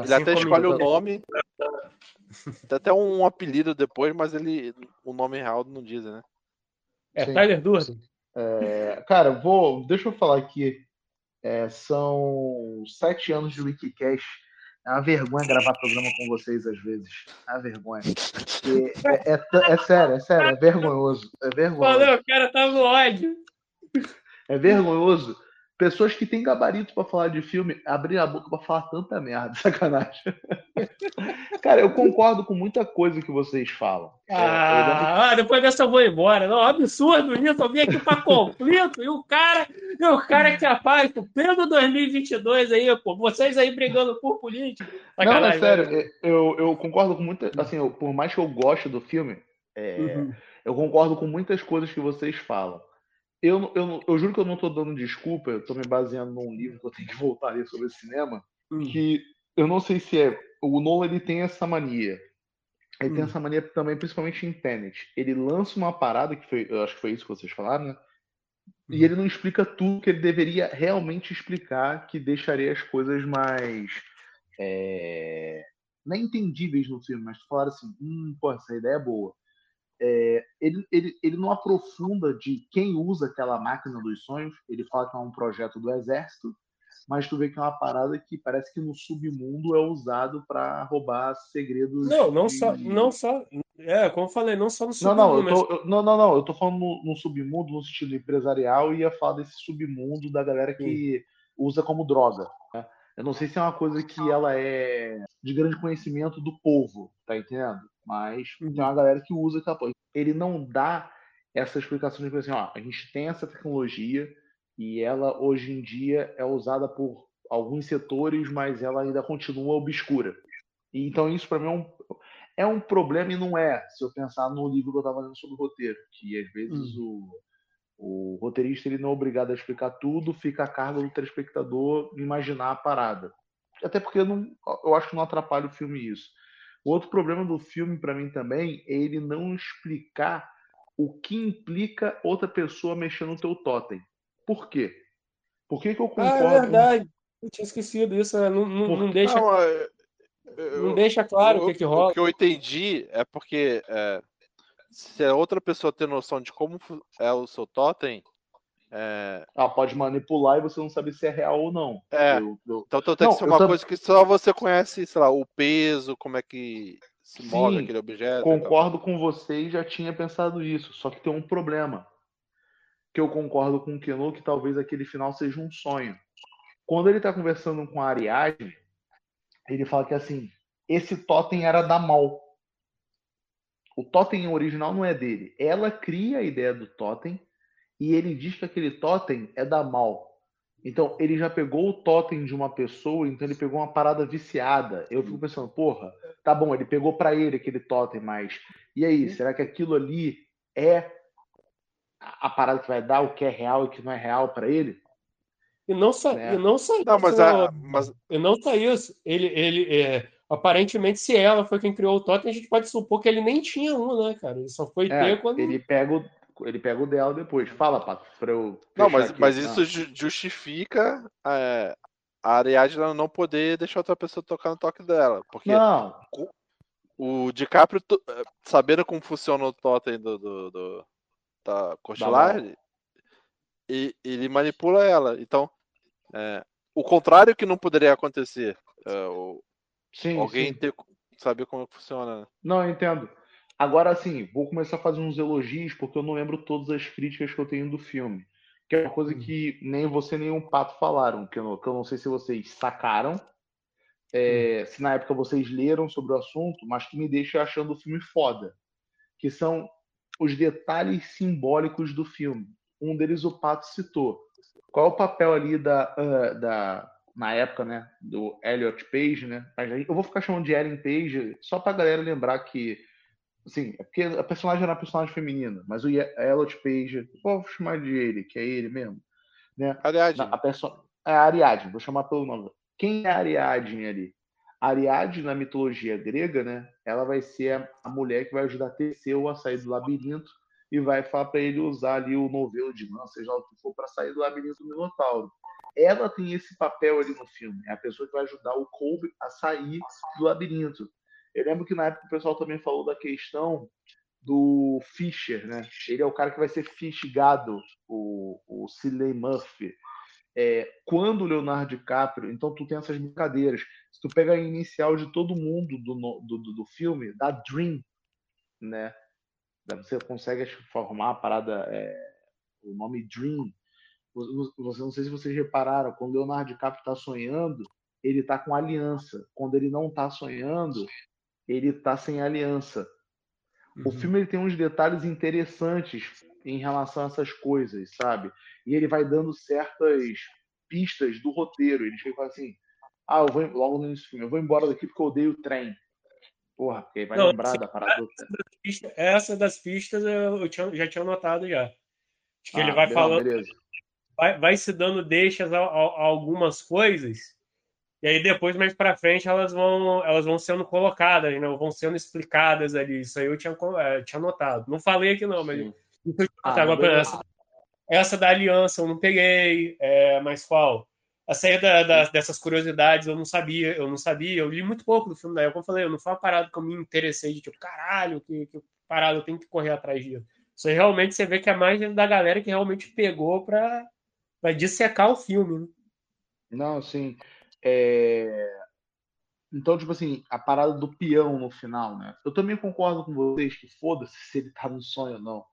Ele até escolhe o nome. Tem até um apelido depois, mas ele o nome real não diz, né? É Sim. Tyler Durden. É, cara, vou, deixa eu falar aqui. É, são sete anos de Wikicast. É uma vergonha gravar programa com vocês às vezes. É uma vergonha. É, é, é sério, é sério, é vergonhoso. É vergonhoso. Falou, o cara tá no ódio. É vergonhoso. Pessoas que têm gabarito pra falar de filme abrir a boca pra falar tanta merda, sacanagem. Cara, eu concordo com muita coisa que vocês falam. É, Ah, ah, depois dessa eu vou embora. Não, absurdo isso. Eu vim aqui pra conflito e o cara, e o cara que aparece, pleno 2022 aí, pô. Vocês aí brigando por política. Não, é Sacanagem, sério, né? eu, eu concordo com muita. Assim, eu- por mais que eu goste do filme, é, Uhum. eu concordo com muitas coisas que vocês falam. Eu, eu, eu juro que eu não tô dando desculpa, eu tô me baseando num livro que eu tenho que voltar a ler sobre cinema, Hum. que eu não sei se é. O Nolan ele tem essa mania. Ele tem Hum. essa mania também, principalmente em Tenet. Ele lança uma parada, que foi, eu acho que foi isso que vocês falaram, né? E Uhum. ele não explica tudo que ele deveria realmente explicar, que deixaria as coisas mais. É, não é entendíveis no filme, mas falaram assim: hum, pô, essa ideia é boa. É, ele, ele, ele não aprofunda de quem usa aquela máquina dos sonhos, ele fala que é um projeto do exército, mas tu vê que é uma parada que parece que no submundo é usado para roubar segredos. Não, não de- só, não só. É, como eu falei, não só no Não, não, eu submundo, tô, eu- não, não, não, eu tô falando no, no submundo, no sentido empresarial, e ia falar desse submundo da galera que usa como droga. né? Eu não sei se é uma coisa que ela é de grande conhecimento do povo, tá entendendo? Mas Uhum. tem uma galera que usa coisa. Ele não dá essa explicação de assim, ó, a gente tem essa tecnologia e ela hoje em dia é usada por alguns setores, mas ela ainda continua obscura. E, então isso para mim é um, é um problema e não é, se eu pensar no livro que eu estava lendo sobre o roteiro, que às vezes o, o roteirista ele não é obrigado a explicar tudo, fica a cargo do telespectador imaginar a parada. Até porque eu, não, eu acho que não atrapalha o filme isso. O outro problema do filme para mim também é ele não explicar o que implica outra pessoa mexendo no teu totem. Por quê? Por que, que eu Ah, concordo? é verdade. Eu tinha esquecido isso. né? Não, não, Por- não deixa, Não, é- eu- não deixa claro o eu- que, que rola. O que eu entendi é porque é, se a outra pessoa tem noção de como é o seu totem, é, Ela pode manipular e você não sabe se é real ou não. É. Eu- eu- então tem Não, que ser eu uma tam- coisa que só você conhece, sei lá, o peso, como é que se move aquele objeto. Concordo com você e já tinha pensado isso. Só que tem um problema. Que eu concordo com o Keno que talvez aquele final seja um sonho. Quando ele tá conversando com a Ariadne, ele fala que assim, esse totem era da Mal. O totem original não é dele. Ela cria a ideia do totem e ele diz que aquele totem é da Mal. Então, ele já pegou o totem de uma pessoa, então ele pegou uma parada viciada. Eu fico pensando, porra, tá bom, ele pegou pra ele aquele totem, mas e aí, será que aquilo ali é a parada que vai dar o que é real e o que não é real pra ele? E não só, né? e não só Não, mas, a, mas E não só isso. Ele, ele é, aparentemente, se ela foi quem criou o totem, a gente pode supor que ele nem tinha um, né, cara? Ele só foi É, ter quando. ele pega o ele pega o dela depois. Fala, Pato, pra eu Não, mas, aqui. mas Ah. isso ju- justifica é, a Ariadne ela não poder deixar outra pessoa tocar no toque dela. Porque Não, o DiCaprio, eh, sabendo como funciona o totem do, do, do- da Cortilar, Mal. e ele manipula ela. Então, é, o contrário que não poderia acontecer. É, o, Sim, alguém sim. ter, saber como que funciona. né? Não, eu entendo. Agora, assim, vou começar a fazer uns elogios, porque eu não lembro todas as críticas que eu tenho do filme. Que é uma coisa que nem você nem o Pato falaram, que eu, não- que eu não sei se vocês sacaram, é, se na época vocês leram sobre o assunto, mas que me deixa achando o filme foda. Que são os detalhes simbólicos do filme. Um deles o Pato citou. Qual é o papel ali da, ah, da na época, né, do Elliot Page, né? Mas eu vou ficar chamando de Ellen Page só pra galera lembrar que assim, é porque a personagem era uma personagem feminina, mas o Elliot Page, vou chamar de ele, que é ele mesmo, né? Na- a pessoa é a Ariadne, vou chamar pelo nome. Quem é a Ariadne ali? A Ariadne, na mitologia grega, né? Ela vai ser a, mulher que vai ajudar Teseu a sair do labirinto e vai falar para ele usar ali o novelo de mão, seja lá o que for, para sair do labirinto do Minotauro. Ela tem esse papel ali no filme, é a pessoa que vai ajudar o Colby a sair do labirinto. Eu lembro que na época o pessoal também falou da questão do Fischer, né? Ele é o cara que vai ser fisgado, o, o Cillian Murphy é, quando o Leonardo DiCaprio, então tu tem essas brincadeiras. Se tu pega a inicial de todo mundo do, do, do, do filme, da Dream, né? Você consegue formar a parada, é, o nome Dream. Você não sei se vocês repararam, quando o Leonardo DiCaprio está sonhando, ele tá com aliança. Quando ele não tá sonhando, ele tá sem aliança. O filme ele tem uns detalhes interessantes em relação a essas coisas, sabe? E ele vai dando certas pistas do roteiro. Ele e fala assim: Ah, eu vou logo no início do filme, eu vou embora daqui porque eu odeio o trem. Porra, porque aí vai Não, lembrar da parada do trem. Essa das pistas eu tinha- já tinha notado já. Acho que ele Ah, vai não, falando, Beleza. vai, vai se dando deixas a, a- a algumas coisas, e aí depois, mais pra frente, elas vão, elas vão sendo colocadas, né? Vão sendo explicadas ali. Isso aí eu tinha, eh, tinha notado. Não falei aqui não, mas Sim. isso eu tinha Ah, notado. Beleza. exemplo, essa, essa da aliança eu não peguei, é, mas qual? Essa aí da- da- dessas curiosidades eu não sabia, eu não sabia. Eu li muito pouco do filme da época. Eu falei, eu não foi uma parada que eu me interessei de tipo, caralho, que, que parada, eu tenho que correr atrás disso. Isso aí realmente você vê que é mais da galera que realmente pegou pra, pra dissecar o filme, né? Não, sim. É, Então, tipo assim, a parada do peão no final, né? Eu também concordo com vocês que foda-se se ele tá no sonho ou não.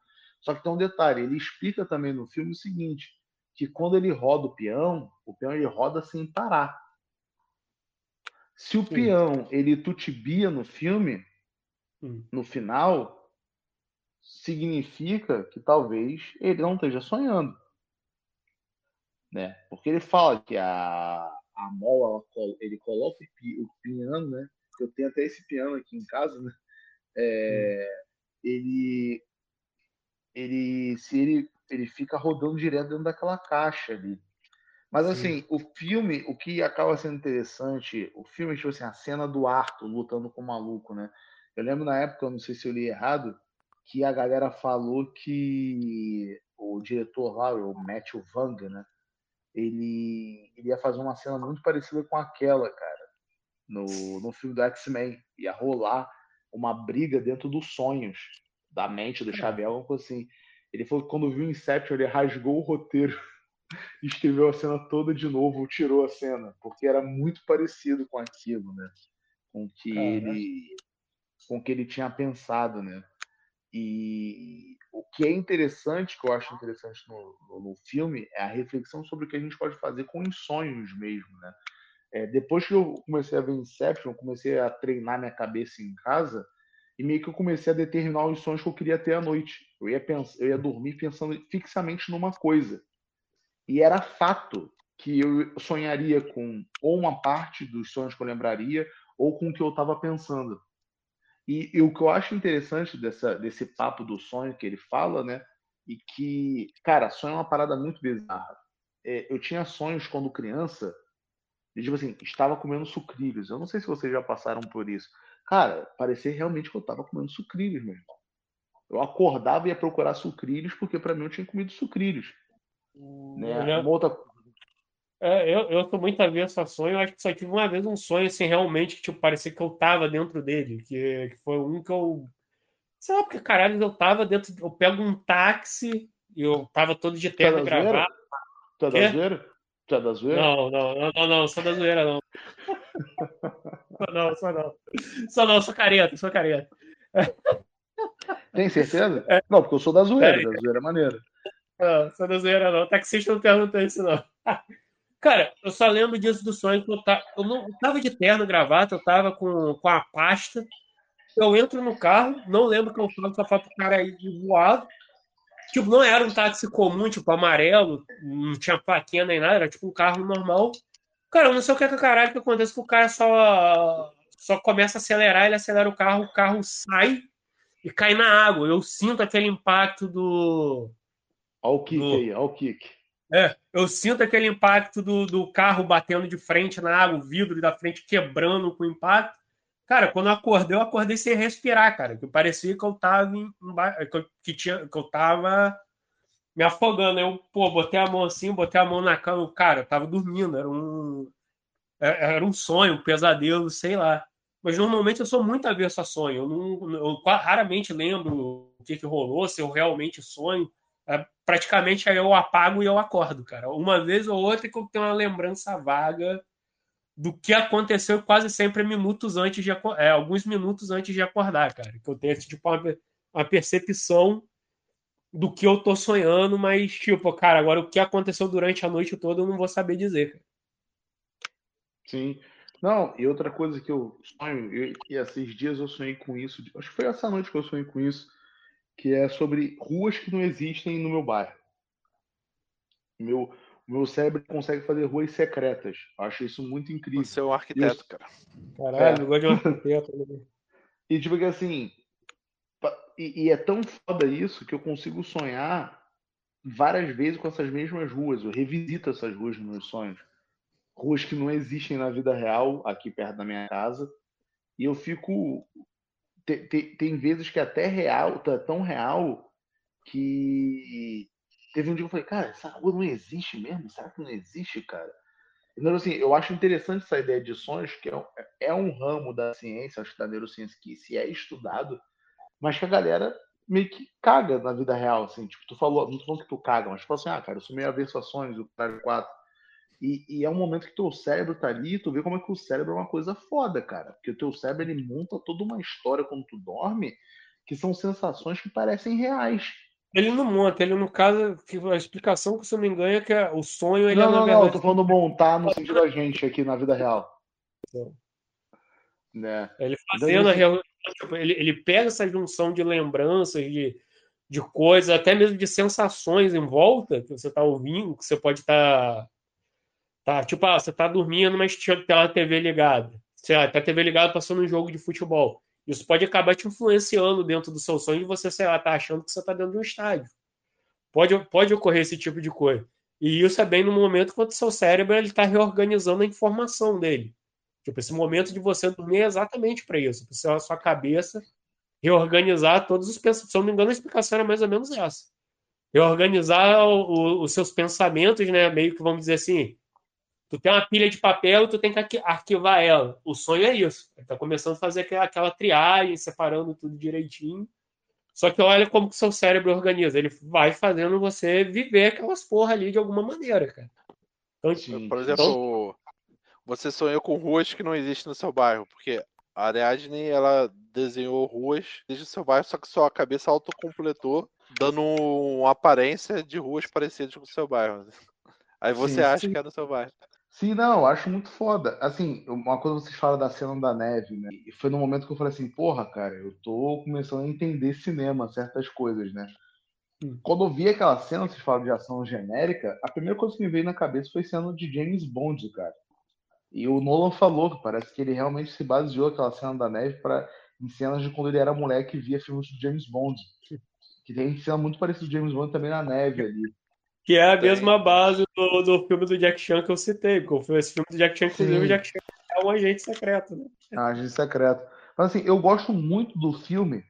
Só que tem um detalhe, ele explica também no filme o seguinte, que quando ele roda o peão, o peão ele roda sem parar. Se o Sim. peão ele tutibia no filme, Hum. no final, significa que talvez ele não esteja sonhando, né? Porque ele fala que a, a mola, ele coloca o, pi- o piano, né? Eu tenho até esse piano aqui em casa, né? É, ele, ele, se ele, ele fica rodando direto dentro daquela caixa ali. Mas Sim. assim, o filme, o que acaba sendo interessante, o filme, tipo assim, a cena do Arthur lutando com o maluco, né? Eu lembro na época, eu não sei se eu li errado, que a galera falou que o diretor lá, o Matthew Vang, né? Ele, ele ia fazer uma cena muito parecida com aquela, cara, no, no filme do X-Men. Ia rolar uma briga dentro dos sonhos da mente do Xavier, alguma coisa assim. Ele falou que quando viu Inception, ele rasgou o roteiro escreveu a cena toda de novo, tirou a cena, porque era muito parecido com aquilo, né? Com o que Caraca. ele com o que ele tinha pensado, né? E o que é interessante, que eu acho interessante no, no, no filme, é a reflexão sobre o que a gente pode fazer com os sonhos mesmo, né? É, depois que eu comecei a ver Inception, eu comecei a treinar minha cabeça em casa e meio que eu comecei a determinar os sonhos que eu queria ter à noite. Eu ia, pensar, eu ia dormir pensando fixamente numa coisa. E era fato que eu sonharia com ou uma parte dos sonhos que eu lembraria ou com o que eu estava pensando. E, e o que eu acho interessante dessa, desse papo do sonho que ele fala, né? E que, cara, sonho é uma parada muito bizarra. É, eu tinha sonhos quando criança, e tipo assim, estava comendo sucrilhos. Eu não sei se vocês já passaram por isso. Cara, parecia realmente que eu estava comendo sucrilhos, meu irmão. Eu acordava e ia procurar sucrilhos, porque para mim eu tinha comido sucrilhos. Né? Eu já- Uma outra É, eu, eu tô muito avesso a sonho. Eu acho que só tive uma vez um sonho, assim, realmente, que, tipo, parecia que eu tava dentro dele. Que, que foi um que eu. Sei lá, porque caralho, eu tava dentro. Eu pego um táxi e eu tava todo de Tá terno zoeira? gravata. Tá da zoeira? É da zoeira? Não, não, não, não, não, sou da zoeira, não. não, sou não. Sou não, sou careta, sou careta. Tem certeza? É. Não, porque eu sou da zoeira, é. da zoeira é maneira. Não, sou da zoeira, não. O taxista não perguntou isso, não. Cara, eu só lembro disso do sonho que eu, tá, eu não eu tava de terno, gravata, eu tava com, com a pasta. Eu entro no carro, não lembro que eu falo, só falo pro cara aí de voado. Tipo, não era um táxi comum, tipo, amarelo, não tinha plaquinha nem nada, era tipo um carro normal. Cara, eu não sei o que é que caralho que acontece que o cara só, só começa a acelerar, ele acelera o carro, o carro sai e cai na água. Eu sinto aquele impacto do. Olha o kick do... aí, olha o kick. É, eu sinto aquele impacto do, do carro batendo de frente na água, o vidro da frente quebrando com o impacto. Cara, quando eu acordei, eu acordei sem respirar, cara. Que parecia que eu tava em, que, que, tinha, que eu tava me afogando. Eu, pô, botei a mão assim, botei a mão na cama. Cara, eu tava dormindo. Era um, é, era um sonho, um pesadelo, sei lá. Mas normalmente eu sou muito avesso a sonho. Eu, não, eu raramente lembro o que, que rolou, se eu realmente sonho. É, praticamente aí eu apago e eu acordo, cara. Uma vez ou outra que eu tenho uma lembrança vaga do que aconteceu quase sempre minutos antes de é, alguns minutos antes de acordar, cara. Que eu tenho tipo uma, uma percepção do que eu tô sonhando, mas tipo, cara, agora o que aconteceu durante a noite toda eu não vou saber dizer. Cara. Sim. Não, e outra coisa que eu sonho, eu, e esses dias eu sonhei com isso, acho que foi essa noite que eu sonhei com isso, que é sobre ruas que não existem no meu bairro. Meu, meu cérebro consegue fazer ruas secretas. Eu acho isso muito incrível. Você é um arquiteto, eu... cara. Caralho, é. eu gosto de um arquiteto. Né? e tipo que assim, e, e, é tão foda isso que eu consigo sonhar várias vezes com essas mesmas ruas. Eu revisito essas ruas nos meus sonhos. Ruas que não existem na vida real, aqui perto da minha casa. E eu fico tem, tem, tem vezes que até real, tá tão real que teve um dia que eu falei, cara, essa rua não existe mesmo? Será que não existe, cara? Então, assim, eu acho interessante essa ideia de sonhos, que é, é um ramo da ciência, acho que da neurociência, que se é estudado, mas que a galera meio que caga na vida real, assim. Tipo, tu falou, não tô falando que tu caga, mas tu fala assim, ah, cara, eu sou meio avesso a sonhos, o cara 4. E, e, é um momento que teu cérebro tá ali tu vê como é que o cérebro é uma coisa foda, cara. Porque o teu cérebro ele monta toda uma história quando tu dorme que são sensações que parecem reais. Ele não monta, ele no caso, a explicação que você me engana é que o sonho ele não, é não, verdade... não, eu tô falando montar no sentido da gente aqui na vida real. Né? Ele fazendo a real... Tipo, ele, ele pega essa junção de lembranças, de, de coisas, até mesmo de sensações em volta que você tá ouvindo, que você pode estar tá Tá, tipo, ah, você tá dormindo, mas tinha tem uma TV ligada. Sei lá, tá a TV ligada passando um jogo de futebol. Isso pode acabar te influenciando dentro do seu sonho e você, sei lá, tá achando que você tá dentro de um estádio. Pode, pode ocorrer esse tipo de coisa. E isso é bem no momento quando o seu cérebro ele tá reorganizando a informação dele. Tipo, esse momento de você dormir é exatamente para isso. Para a sua cabeça reorganizar todos os pensamentos. Se eu não me engano, a explicação era mais ou menos essa. Reorganizar o, o, os seus pensamentos, né? Meio que vamos dizer assim, Tu tem uma pilha de papel e tu tem que arquivar ela. O sonho é isso. Ele tá começando a fazer aquela triagem, separando tudo direitinho. Só que olha como que o seu cérebro organiza. Ele vai fazendo você viver aquelas porra ali de alguma maneira, cara. Então, Sim. Por exemplo, então... você sonhou com ruas que não existem no seu bairro, porque a Ariadne, ela desenhou ruas desde o seu bairro, só que sua cabeça autocompletou, dando uma aparência de ruas parecidas com o seu bairro. Aí você sim, acha sim. que é no seu bairro. Sim, não, eu acho muito foda. Assim, uma coisa vocês falam da cena da neve, né? E foi no momento que eu falei assim, porra, cara, eu tô começando a entender cinema, certas coisas, né? Hum. Quando eu vi aquela cena, vocês falam de ação genérica, a primeira coisa que me veio na cabeça foi cena de James Bond, cara. E o Nolan falou que parece que ele realmente se baseou aquela cena da neve para em cenas de quando ele era moleque e via filmes de James Bond. Que tem cena muito parecida de James Bond também na neve ali. Que é a mesma base do, do filme do Jack Chan que eu citei. Porque esse filme do Jack Chan, inclusive, o Jack Chan é um agente secreto, né? É um agente secreto. Mas assim, eu gosto muito do filme.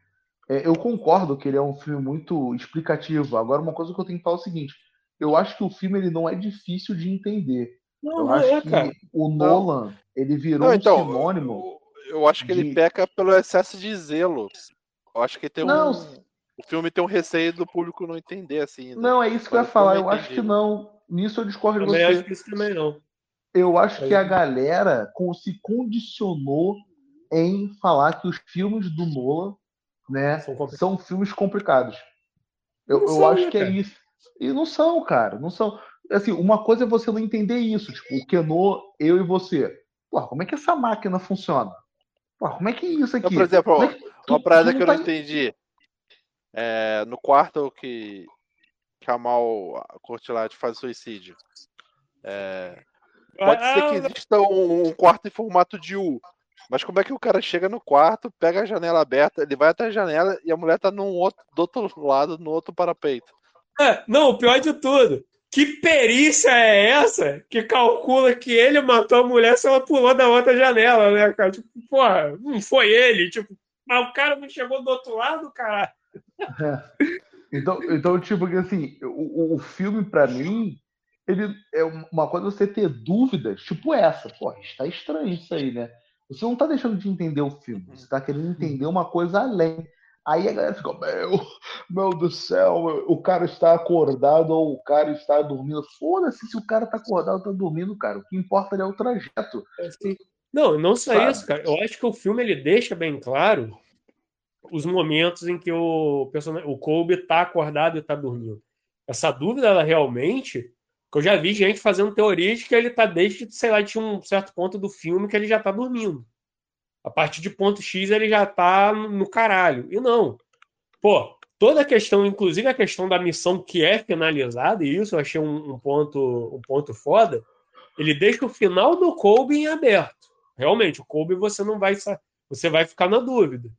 É, eu concordo que ele é um filme muito explicativo. Agora, uma coisa que eu tenho que falar é o seguinte: eu acho que o filme ele não é difícil de entender. Não, eu não acho é, que cara. o Nolan ele virou não, então, um sinônimo. Eu, eu acho que de... ele peca pelo excesso de zelo. Eu acho que tem não, um o filme tem um receio do público não entender, assim. Né? Não, é isso que eu ia falar. Eu acho que não. nisso eu discordo de Também você. acho que isso também não. Eu acho que Aí- a galera se condicionou em falar que os filmes do Nolan, né, São são filmes complicados. Eu, eu são, acho né, que é cara? isso. E não são, cara, não são. Assim, uma coisa é você não entender isso, tipo, o Kenô, eu e você. Porra, como é que essa máquina funciona? Porra, como é que é isso aqui? Então, por exemplo, é que- uma parada que eu tá não entendi. É, no quarto que, que a Mal Cortilade faz suicídio. É, pode ser que Ah, exista um, um quarto em formato de U. Mas como é que o cara chega no quarto, pega a janela aberta, ele vai até a janela e a mulher tá num outro, do outro lado, no outro parapeito. É, não, o pior de tudo. Que perícia é essa que calcula que ele matou a mulher se ela pulou da outra janela, né, cara? Tipo, porra, não foi ele. Tipo, mas o cara não chegou do outro lado, cara. Então, então tipo, assim, o, o filme, pra mim, ele é uma coisa você ter dúvidas, tipo essa. Pô, está estranho isso aí, né? Você não tá deixando de entender o filme, você tá querendo entender uma coisa além. Aí a galera fica, meu, meu do céu, o cara está acordado ou o cara está dormindo. Foda-se se o cara tá acordado ou tá dormindo, cara. O que importa é o trajeto. Assim, não, não só Sabe? isso, cara. Eu acho que o filme ele deixa bem claro os momentos em que o personagem, o Colby tá acordado e tá dormindo. Essa dúvida, ela realmente, que eu já vi gente fazendo teorias que ele tá desde, sei lá, de um certo ponto do filme que ele já tá dormindo. A partir de ponto X ele já tá no caralho. E não. Pô, toda a questão, inclusive a questão da missão que é finalizada, e isso eu achei um, um ponto, um ponto foda, ele deixa o final do Colby em aberto. Realmente, o Colby você não vai você vai ficar na dúvida.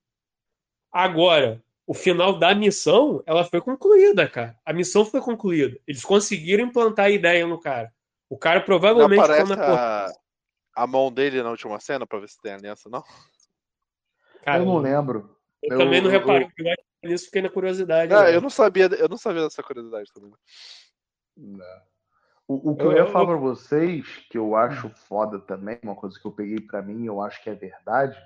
Agora, o final da missão, ela foi concluída, cara. A missão foi concluída. Eles conseguiram implantar a ideia no cara. O cara Não provavelmente aparece quando acordar- a, a mão dele na última cena pra ver se tem aliança, não? Cara, eu não lembro. eu eu- também não reparei eu nisso, fiquei na curiosidade. Ah, né? eu não sabia, eu não sabia dessa curiosidade também. O, o que Eu- eu, ia eu- falar pra vocês, que eu acho foda também, uma coisa que eu peguei pra mim, eu acho que é verdade,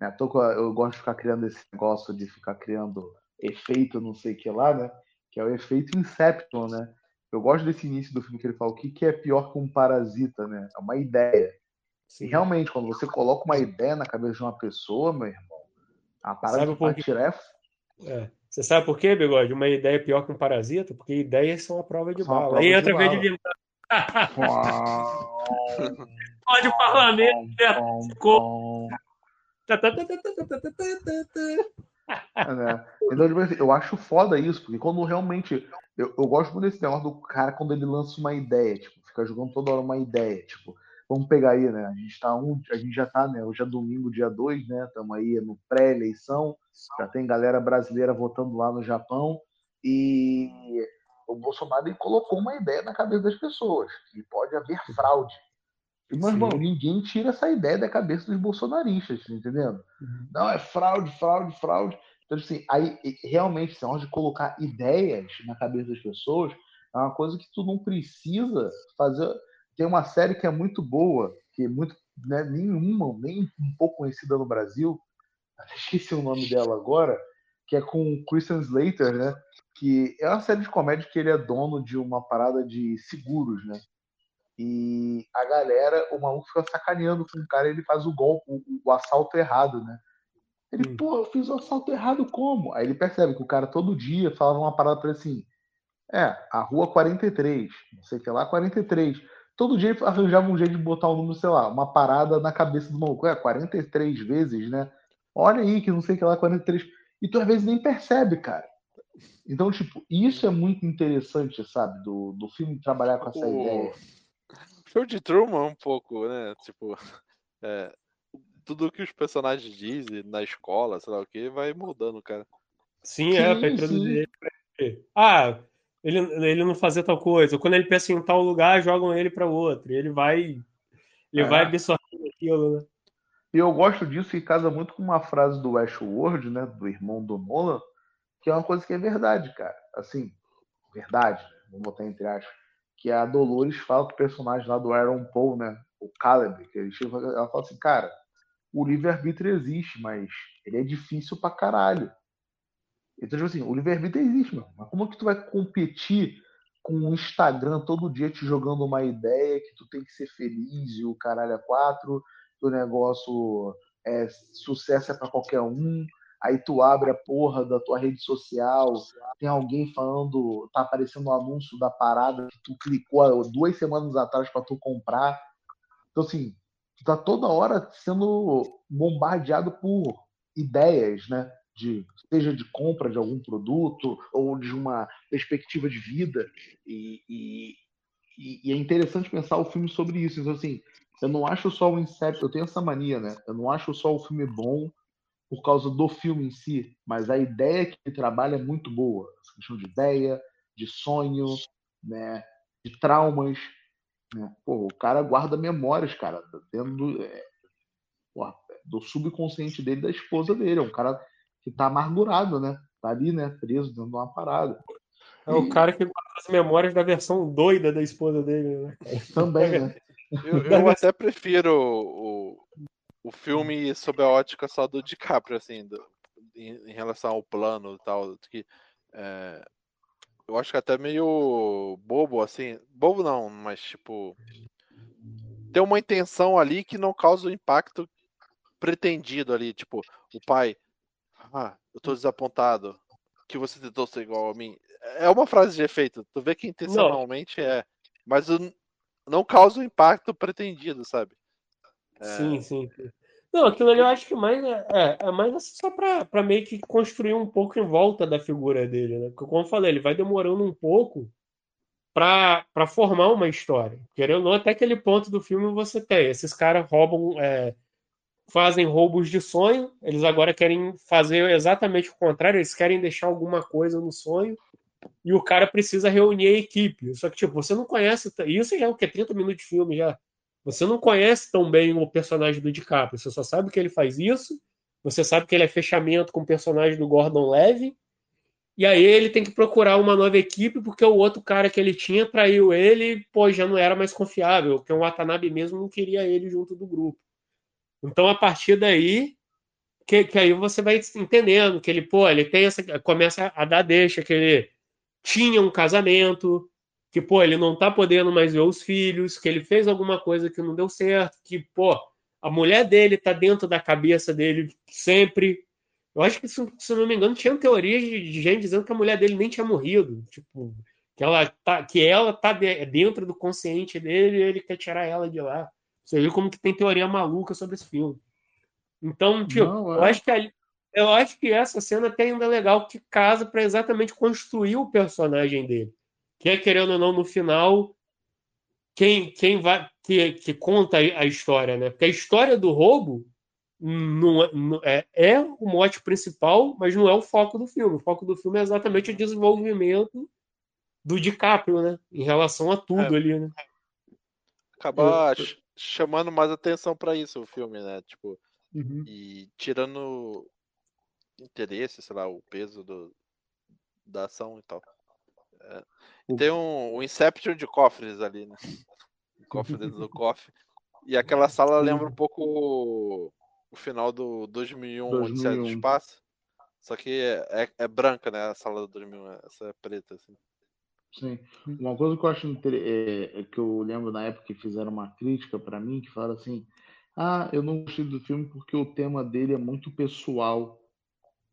né? Eu gosto de ficar criando esse negócio de ficar criando efeito não sei o que lá, né? Que é o efeito Inception, né? Eu gosto desse início do filme que ele fala o que, que é pior que um parasita, né? É uma ideia. E realmente, quando você coloca uma ideia na cabeça de uma pessoa, meu irmão, a parada quê? tirar é É. Você sabe por quê, Bigode? Uma ideia é pior que um parasita? Porque ideias são a prova de São bala. Aí entra vez de Pode o parlamento. né? Ficou. Né? Então, tipo assim, eu acho foda isso, porque quando realmente. Eu, eu gosto muito desse negócio do cara quando ele lança uma ideia, tipo, fica jogando toda hora uma ideia. Tipo, vamos pegar aí, né? A gente tá um, a gente já tá, né? Hoje é domingo, dia 2, né? Estamos aí no pré-eleição, já tem galera brasileira votando lá no Japão, e o Bolsonaro ele colocou uma ideia na cabeça das pessoas, que pode haver fraude. Meu Sim. irmão, ninguém tira essa ideia da cabeça dos bolsonaristas, tá entendendo? Não, é fraude, fraude, fraude. Então, assim, aí realmente, esse negócio de colocar ideias na cabeça das pessoas é uma coisa que tu não precisa fazer. Tem uma série que é muito boa, que é muito, né, nenhuma, nem um pouco conhecida no Brasil, até esqueci o nome dela agora, que é com o Christian Slater, né? Que é uma série de comédia que ele é dono de uma parada de seguros, né? E a galera, o maluco fica sacaneando com o cara, ele faz o golpe, o, o assalto errado, né? Ele, Hum. pô, eu fiz o assalto errado como? Aí ele percebe que o cara todo dia falava uma parada pra ele assim: é, a rua 43, não sei o que lá, 43. Todo dia ele arranjava um jeito de botar o número, sei lá, uma parada na cabeça do maluco. É, 43 vezes, né? Olha aí que não sei o que lá, 43. E tu às vezes nem percebe, cara. Então, tipo, isso é muito interessante, sabe? Do, do filme trabalhar com essa O- ideia. Show de Truman um pouco, né? Tipo, é, tudo que os personagens dizem na escola, sei lá o que, vai mudando, cara. Sim, é, pra introduzir ele pra ele. Ah, ele, ele não fazer tal coisa. Ou quando ele pensa em tal lugar, jogam ele pra outro. E ele vai. Ele É. vai absorvendo aquilo, né? E eu gosto disso e casa muito com uma frase do Ashworth, né? Do irmão do Nolan, que é uma coisa que é verdade, cara. Assim, verdade, né, vamos botar entre aspas. Que a Dolores fala com o personagem lá do Aaron Paul, né? O Caleb, que ele chega, ela fala assim, cara, o livre-arbítrio existe, mas ele é difícil pra caralho. Então, tipo assim, o livre-arbítrio existe, mano. Mas como que tu vai competir com o Instagram todo dia te jogando uma ideia que tu tem que ser feliz e o caralho é quatro, o negócio é sucesso é para qualquer um. Aí tu abre a porra da tua rede social, tem alguém falando, tá aparecendo um anúncio da parada que tu clicou duas semanas atrás para tu comprar. Então assim, tu tá toda hora sendo bombardeado por ideias, né? De, seja de compra de algum produto ou de uma perspectiva de vida. E, e, e, é interessante pensar o filme sobre isso. Então, assim, eu não acho só o Inception, eu tenho essa mania, né? Eu não acho só o filme bom por causa do filme em si, mas a ideia que ele trabalha é muito boa. Essa questão de ideia, de sonho, né? De traumas. Né? Pô, o cara guarda memórias, cara, dentro do, é, do subconsciente dele, da esposa dele. É um cara que tá amargurado, né? Tá ali, né? Preso dentro de uma parada. É o cara que guarda as memórias da versão doida da esposa dele, né? Também, né? Eu, eu até prefiro o, o filme sob a ótica só do DiCaprio, assim, do, em, em, relação ao plano e tal. Que, é, eu acho que até meio bobo, assim. Bobo não, mas tipo. Tem uma intenção ali que não causa o impacto pretendido ali. Tipo, o pai. Ah, eu tô desapontado. Que você tentou ser igual a mim. É uma frase de efeito. Tu vê que intencionalmente não. é. Mas não causa o impacto pretendido, sabe? É... Sim, sim. Não, aquilo ali eu acho que mais é, é, é mais assim só para meio que construir um pouco em volta da figura dele, né? Porque, como eu falei, ele vai demorando um pouco para formar uma história. Querendo ou não, até aquele ponto do filme você tem. Esses caras roubam, é, fazem roubos de sonho, eles agora querem fazer exatamente o contrário, eles querem deixar alguma coisa no sonho e o cara precisa reunir a equipe. Só que, tipo, você não conhece. Isso já é o que? 30 minutos de filme já. Você não conhece tão bem o personagem do DiCaprio, você só sabe que ele faz isso, você sabe que ele é fechamento com o personagem do Gordon Levy, e aí ele tem que procurar uma nova equipe porque o outro cara que ele tinha traiu ele, pô, já não era mais confiável, porque o Watanabe mesmo não queria ele junto do grupo. Então, a partir daí, que, que aí você vai entendendo que ele, pô, ele tem essa. começa a dar deixa, que ele tinha um casamento, que, pô, ele não tá podendo mais ver os filhos, que ele fez alguma coisa que não deu certo, que, pô, a mulher dele tá dentro da cabeça dele sempre. Eu acho que, se, não me engano, tinha teorias de gente dizendo que a mulher dele nem tinha morrido. Tipo, que ela tá, que ela tá dentro do consciente dele e ele quer tirar ela de lá. Você viu como que tem teoria maluca sobre esse filme. Então, tipo, não, é. eu acho que ali, eu acho que essa cena até ainda é legal que casa para exatamente construir o personagem dele que é, querendo ou não, no final, quem, quem vai que, que conta a história, né? Porque a história do roubo não, não, é, é o mote principal, mas não é o foco do filme. O foco do filme é exatamente o desenvolvimento do DiCaprio, né? Em relação a tudo é. ali, né? Acaba eu, chamando mais atenção para isso o filme, né? Tipo, uhum. e tirando interesse, sei lá, o peso do, da ação e tal. É. Tem um, um Inception de cofres ali, né? Um cofre dentro do cofre. E aquela sala lembra um pouco o, o final do 2001, 2001. Odisseia do Espaço. Só que é, é, é, branca, né? A sala do 2001, essa é preta, assim. Sim. Uma coisa que eu acho é, é, que eu lembro na época que fizeram uma crítica para mim, que falaram assim: ah, eu não gostei do filme porque o tema dele é muito pessoal.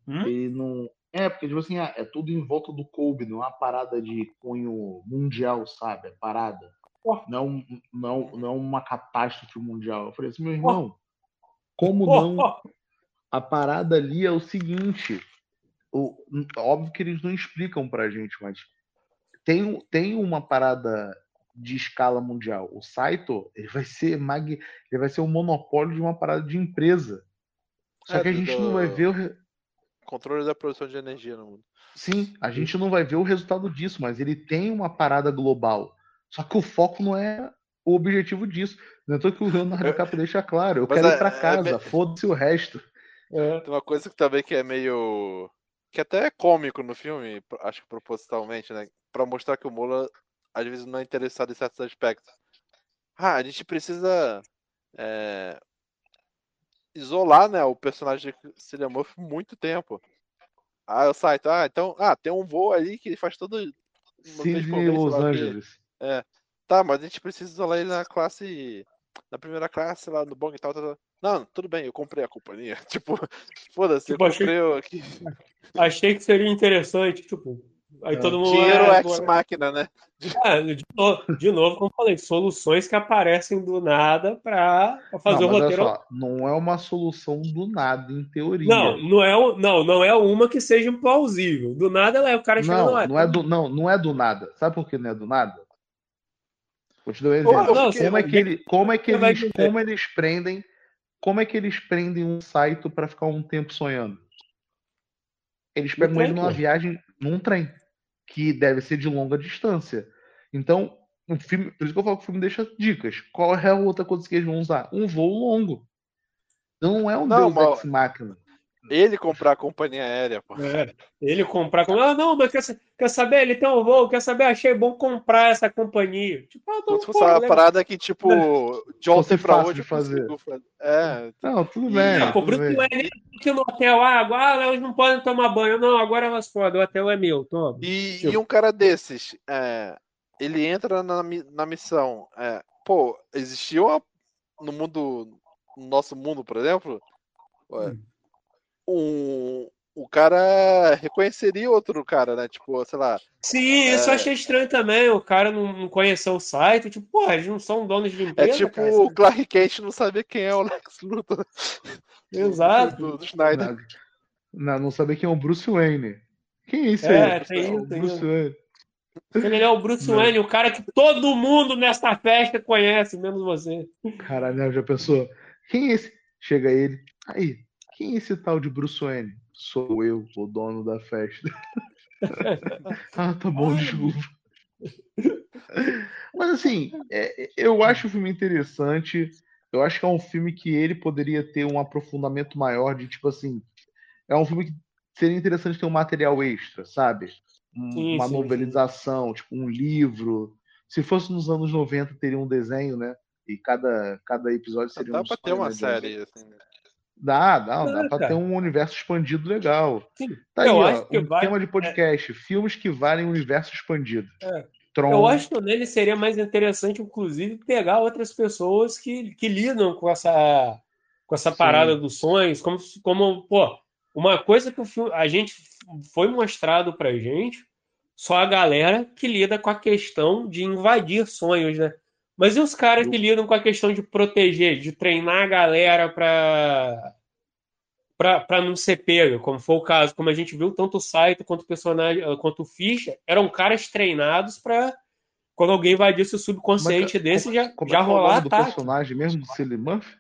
Hum? Ele não, é, porque, tipo assim, é, tudo em volta do Kobe, não é uma parada de cunho mundial, sabe? É parada. Não, não, não uma catástrofe mundial. Eu falei assim, meu irmão, como não? A parada ali é o seguinte. O, óbvio que eles não explicam pra gente, mas tem, tem uma parada de escala mundial. O Saito ele vai ser mag... ele vai ser o monopólio de uma parada de empresa. Só é, que a gente do... não vai ver o Controle da produção de energia no mundo. Sim, a gente não vai ver o resultado disso, mas ele tem uma parada global. Só que o foco não é o objetivo disso. Não é que o Leonardo DiCaprio deixa claro. Eu mas quero é, ir pra é casa, é foda-se o resto. É. Tem uma coisa que também que é meio. que até é cômico no filme, acho que propositalmente, né? Pra mostrar que o Mola às vezes não é interessado em certos aspectos. Ah, a gente precisa é, isolar, né, o personagem de Cillian Murphy muito tempo. Ah, o site, ah, então, ah, tem um voo ali que ele faz todo mês, Los. Angeles. É. Tá, mas a gente precisa isolar ele na classe. Na primeira classe, lá no bong e tal, tal, tal. Não, tudo bem, eu comprei a companhia. Tipo, foda-se, eu Tipo, achei- comprei o aqui. Achei que seria interessante, tipo. Aí É. todo mundo. Dinheiro é, ex máquina, né? É, de, novo, de novo, como eu falei, soluções que aparecem do nada para fazer não, o roteiro. só, não é uma solução do nada, em teoria. Não, não é, não, não é uma que seja plausível. Do nada ela é o cara chegando lá. não, não é do, não, não é do nada. Sabe por que não é do nada? Vou te dar um exemplo. não, como, é que ele, como é que eles, como eles prendem, como é que eles prendem um Saito para ficar um tempo sonhando? Eles pegam ele numa viagem num trem, que deve ser de longa distância. Então, o filme, por isso que eu falo que o filme deixa dicas. Qual é a outra coisa que eles vão usar? Um voo longo. Não é um Não, Deus Ex Machina. Ele comprar a companhia aérea, pô. É, ele comprar. com- Ah, não, mas quer, quer saber? Ele tem um voo, quer saber? Achei bom comprar essa companhia. Tipo, ah, não, se fosse pô, uma legal. parada que, tipo, de Fosse ontem pra hoje fazer. É, Não, tudo bem. Ah, pô, tudo bem. Wayne aqui no hotel, ah, agora elas não podem tomar banho. Não, agora elas podem, o hotel é meu, toma. E, Tipo- e um cara desses, é, ele entra na, na missão. é, pô, existia uma, no mundo, no nosso mundo, por exemplo, ué, Hum. Um, o cara reconheceria outro cara, né? Tipo, sei lá, Sim, isso eu É. achei estranho também. O cara não, não conheceu o site. Tipo, porra, eles não são donos de é empresa, tipo cara. o Clark Kent não saber quem é o Lex Luthor Exato. do, do Snyder. Não, não, saber quem é o Bruce Wayne. Quem é esse É, aí? tem o isso, tem Bruce isso. Wayne. Ele é o Bruce Não. Wayne, o cara que todo mundo nessa festa conhece, menos você. Caralho, né, já pensou? Quem é esse? Chega ele. Aí, quem é esse tal de Bruce Wayne? Sou eu, o dono da festa. ah, tá bom, desculpa. Mas assim, é- eu acho o filme interessante. Eu acho que é um filme que ele poderia ter um aprofundamento maior de tipo assim. É um filme que seria interessante ter um material extra, sabe? Um- Sim, uma sim, novelização, tipo um livro. Se fosse nos anos 90, teria um desenho, né? E cada, cada episódio seria Dá um pra ter uma né, série. assim, né? Dá, dá, dá Dá, pra cara. ter um universo expandido legal. Sim. Tá aí, Eu ó, acho que um vai- tema de podcast, filmes que valem universo expandido. É. Tron, Eu acho que nele seria mais interessante, inclusive, pegar outras pessoas que, que lidam com essa, com essa Sim. parada dos sonhos, como, como, pô, uma coisa que o filme, a gente foi mostrado pra gente, só a galera que lida com a questão de invadir sonhos, né? Mas e os caras Eu- que lidam com a questão de proteger, de treinar a galera pra, pra, pra não ser pego, como foi o caso, como a gente viu, tanto o Saito quanto o personagem, quanto o Fischer, eram caras treinados pra quando alguém invadisse o subconsciente Como é que- desse, já, como já é que é o rolar nome do ataque. personagem mesmo, do Cillian Murphy?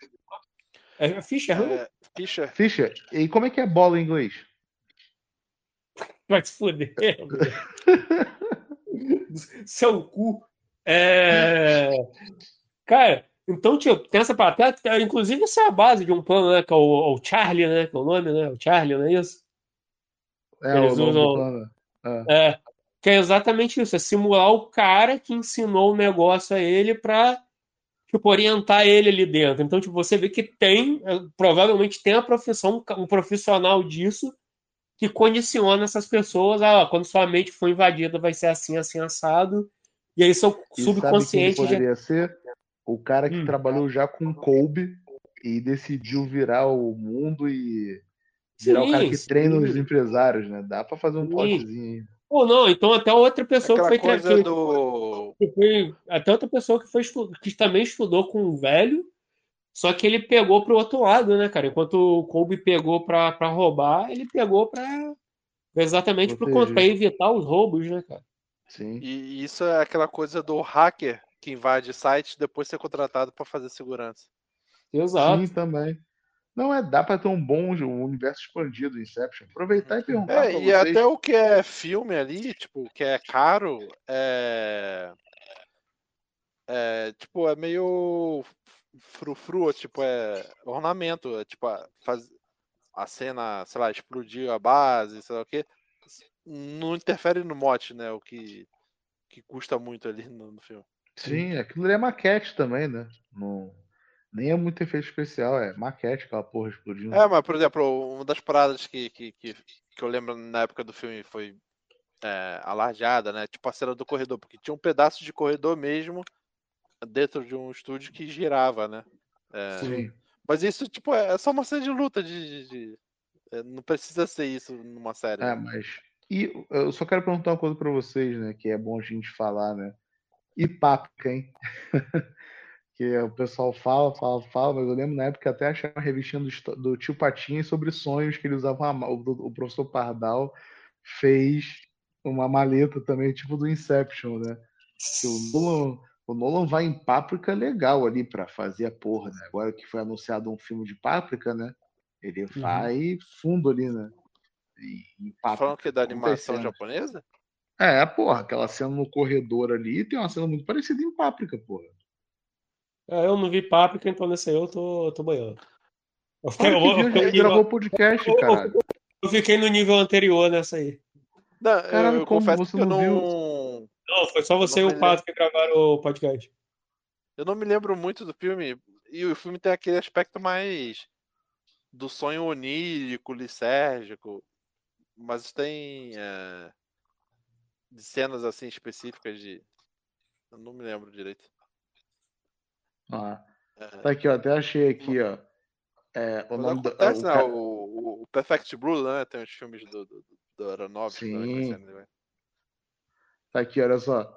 É Fischer, né? É, Fischer, Fischer, e como é que é bola em inglês? Vai se fuder. Seu cu. É... Cara, então, tipo, tem essa parada. Inclusive, essa é a base de um plano, né? Que é o, o Charlie, né? Que é o nome, né? O Charlie, não é isso? É Eles o nome do usam- plano. É. Que é exatamente isso. É simular o cara que ensinou o negócio a ele pra, tipo, orientar ele ali dentro. Então, tipo, você vê que tem, é, provavelmente tem a profissão, um profissional disso que condiciona essas pessoas. Ah, ó, quando sua mente for invadida, vai ser assim, assim, assado. E aí seu E sabe quem subconsciente já. poderia ser? O cara que Hum. trabalhou já com Kobe e decidiu virar o mundo e virar o cara Sim, que sim. treina os empresários, né? Dá pra fazer um Sim. plotzinho aí. Ou não, então até outra pessoa que aquela foi, coisa que- do. que foi- até outra pessoa que foi que também estudou com um velho, só que ele pegou pro outro lado, né, cara? Enquanto o Kobe pegou pra pra roubar, ele pegou pra exatamente contra evitar os roubos, né, cara? Sim. E isso é aquela coisa do hacker que invade sites e depois ser contratado pra fazer segurança. Exato. Sim, também. Não é, dá pra ter um bom um universo expandido, Inception. Aproveitar e perguntar É, pra e vocês. até o que é filme ali, tipo, o que é caro, é. É, tipo, é meio frufru, tipo, é ornamento, é, tipo, a, faz, a cena, sei lá, explodir a base, sei lá o quê, não interfere no mote, né, o que, que custa muito ali no, no filme. Sim, aquilo ali é maquete também, né? Não, nem é muito efeito especial, é maquete, aquela porra explodindo. É, mas, por exemplo, uma das paradas que, que, que, que eu lembro na época do filme foi é, alargada, né? Tipo a cena do corredor, porque tinha um pedaço de corredor mesmo dentro de um estúdio que girava, né? É, Sim. mas isso, tipo, é só uma cena de luta, de, de- de- é, não precisa ser isso numa série. É, né? mas. E eu só quero perguntar uma coisa pra vocês, né? Que é bom a gente falar, né? E Páprica, hein? que o pessoal fala, fala, fala, mas eu lembro na época até achei uma revistinha do, do tio Patinhas sobre sonhos que ele usava uma, ma- o, o professor Pardal fez uma maleta também, tipo do Inception, né? Que o Nolan, o Nolan vai em Páprica legal ali pra fazer a porra, né? Agora que foi anunciado um filme de Páprica, né? Ele vai fundo ali, né? Em, em Páprica. Falando que é da Muitas animação japonesa? É, porra, aquela cena no corredor ali tem uma cena muito parecida em Páprica, porra. É, Eu não vi Páprica, então nesse aí eu tô, tô banhando. Eu fiquei, eu- eu gente gravou podcast, caralho. eu fiquei no nível anterior nessa aí. Não, eu- Caralho, eu, como confesso você que eu não viu? não. Foi só você e o Pato que gravaram o podcast. Eu não me lembro muito do filme. E o filme tem aquele aspecto mais do sonho onírico, lisérgico. Mas tem é, de cenas assim específicas de. Eu não me lembro direito. Ah, É, tá aqui, ó. Até achei aqui, ó. É, o mas nome do. acontece, o né? O, o- Perfect Blue, né? Tem os filmes do, do, do com Sim. anime. Tá aqui, olha só.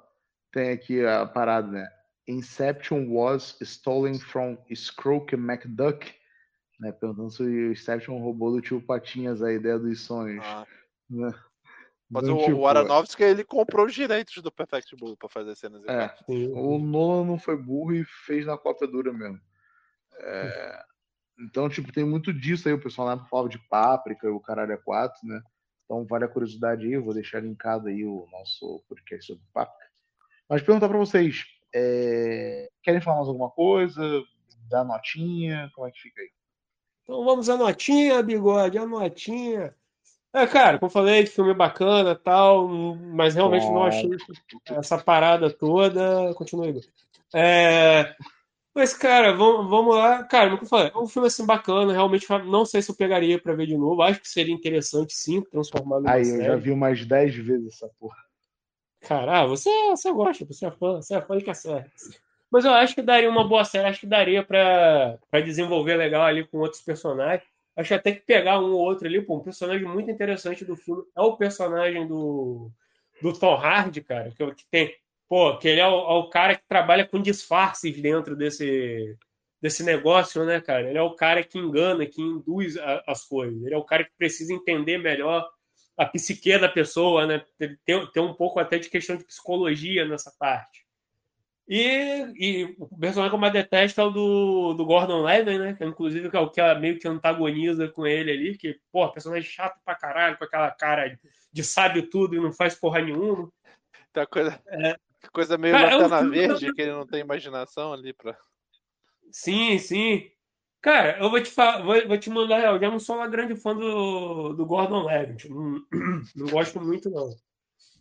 Tem aqui a parada, né? Inception was stolen from Scroke McDuck. Né? Perguntando se o Inception roubou do tio Patinhas a ideia dos sonhos. Ah, né? mas Então, o, tipo, o Aronofsky ele comprou os direitos do Perfect Blue pra fazer cenas É, o Nolan não foi burro e fez na cópia dura mesmo. É, então, tipo, tem muito disso aí. O pessoal na época falava de Páprica e o Caralho é 4, né? Então, vale a curiosidade aí. Eu vou deixar linkado aí o nosso podcast sobre Páprica. Mas perguntar pra vocês: é, querem falar mais alguma coisa? Dar notinha? Como é que fica aí? Então vamos à notinha, bigode, a notinha. É, cara, como eu falei, filme bacana tal, mas realmente não Bom. achei essa parada toda. Continua aí. É, mas, cara, vamos, vamos lá. Cara, como eu falei, é um filme assim bacana, realmente não sei se eu pegaria pra ver de novo. Acho que seria interessante sim transformar numa Aí, eu série. já vi umas 10 vezes essa porra. Cara, ah, você, você gosta, você é fã, você é fã de caçar. Mas eu acho que daria uma boa série, acho que daria pra desenvolver legal ali com outros personagens. Acho até que pegar um ou outro ali, pô, um personagem muito interessante do filme é o personagem do, do Tom Hardy, cara, que, que tem, pô, que ele é o, é o cara que trabalha com disfarces dentro desse, desse negócio, né, cara? Ele é o cara que engana, que induz a- as coisas. Ele é o cara que precisa entender melhor a psique da pessoa, né? Tem, tem um pouco até de questão de psicologia nessa parte. E, e o personagem que eu mais detesto é o do, do Gordon Levin, né? Que, inclusive que é o que ela meio que antagoniza com ele ali, que, pô, personagem chato pra caralho, com aquela cara de sabe tudo e não faz porra nenhuma. Uma coisa, É. coisa meio Cara, é um lanterna verde, que ele não tem imaginação ali pra. Sim, sim. Cara, eu vou te falar, vou, vou te mandar, eu já não sou uma grande fã do, do Gordon Levitt, não, não gosto muito não.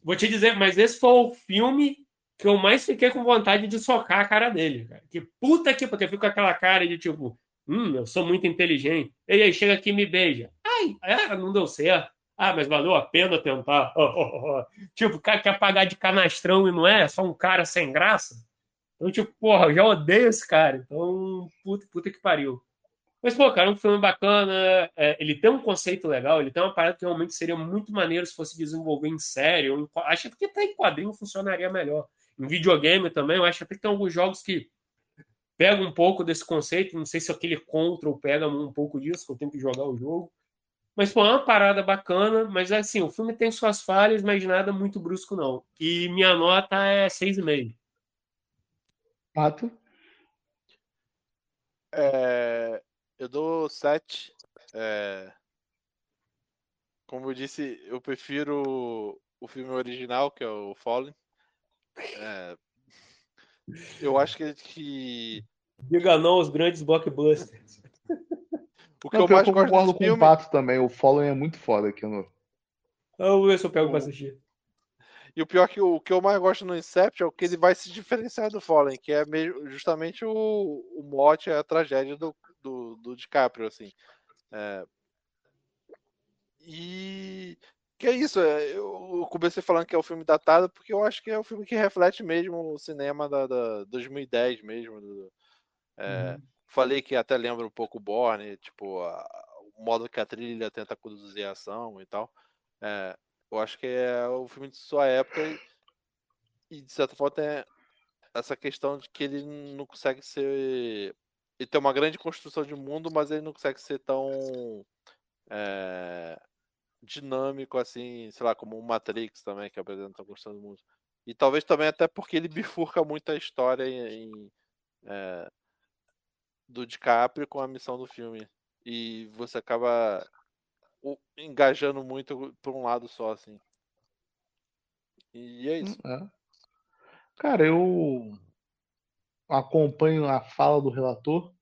Vou te dizer, mas esse foi o filme que eu mais fiquei com vontade de socar a cara dele, cara. Que puta que, porque fica com aquela cara de tipo, hum, eu sou muito inteligente. E aí chega aqui e me beija. Ai, é, não deu certo. Ah, mas valeu a pena tentar. tipo, o cara quer pagar de canastrão e não é, é só um cara sem graça. Então, tipo, porra, eu já odeio esse cara. Então, puta, puta que pariu. Mas, pô, cara, é um filme bacana. é, ele tem um conceito legal, ele tem uma parada que realmente seria muito maneiro se fosse desenvolver em série. acho que até em quadrinho funcionaria melhor. Em videogame também, eu acho até que tem alguns jogos que pegam um pouco desse conceito. Não sei se aquele Control pega um pouco disso, que eu tenho que jogar o jogo. Mas, pô, é uma parada bacana. Mas, assim, o filme tem suas falhas, mas nada muito brusco, não. E minha nota é 6,5. Pato? É, eu dou 7. É, como eu disse, eu prefiro o filme original, que é o Fallen. É, eu acho que, que Diga não aos grandes blockbusters. o que Não, eu pior mais que eu gosto concordo com filme o Pato também. O Fallen é muito foda aqui no. Eu vou ver se eu pego pra assistir. E o pior que o, o que eu mais gosto no Inception é o que ele vai se diferenciar do Fallen, que é meio, justamente o, o mote, a tragédia do, do, do DiCaprio, assim. É, e Que é isso, é, eu comecei falando que é o um filme datado porque eu acho que é o um filme que reflete mesmo o cinema da, da 2010 mesmo. Do, é, uhum. Falei que até lembra um pouco o Borne, tipo, a, o modo que a trilha tenta conduzir a ação e tal. É, eu acho que é o filme de sua época e, e de certa forma tem essa questão de que ele não consegue ser. Ele tem uma grande construção de mundo, mas ele não consegue ser tão é, dinâmico assim, sei lá, como o Matrix também, que apresenta a construção do mundo. E talvez também até porque ele bifurca muito a história em, em é, do DiCaprio com a missão do filme. E você acaba engajando muito por um lado só, assim. E é isso. É. Cara, eu acompanho a fala do relator,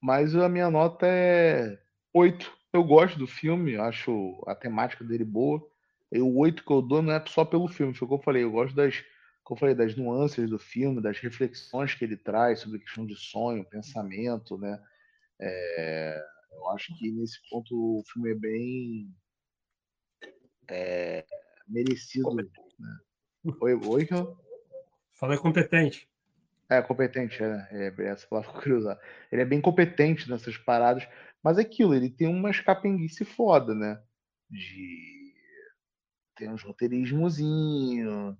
mas a minha nota é 8. Eu gosto do filme, acho a temática dele boa. E o 8 que eu dou não é só pelo filme, foi o que eu falei. Eu gosto das, eu falei, das nuances do filme, das reflexões que ele traz sobre a questão de sonho, pensamento, né? É, eu acho que nesse ponto o filme é bem é, merecido. Né? Oi, oi, Falei competente. É, competente, é, é essa palavra que eu queria usar. Ele é bem competente nessas paradas, mas é aquilo, ele tem umas capenguice foda, né? De. Tem uns roteirismozinho,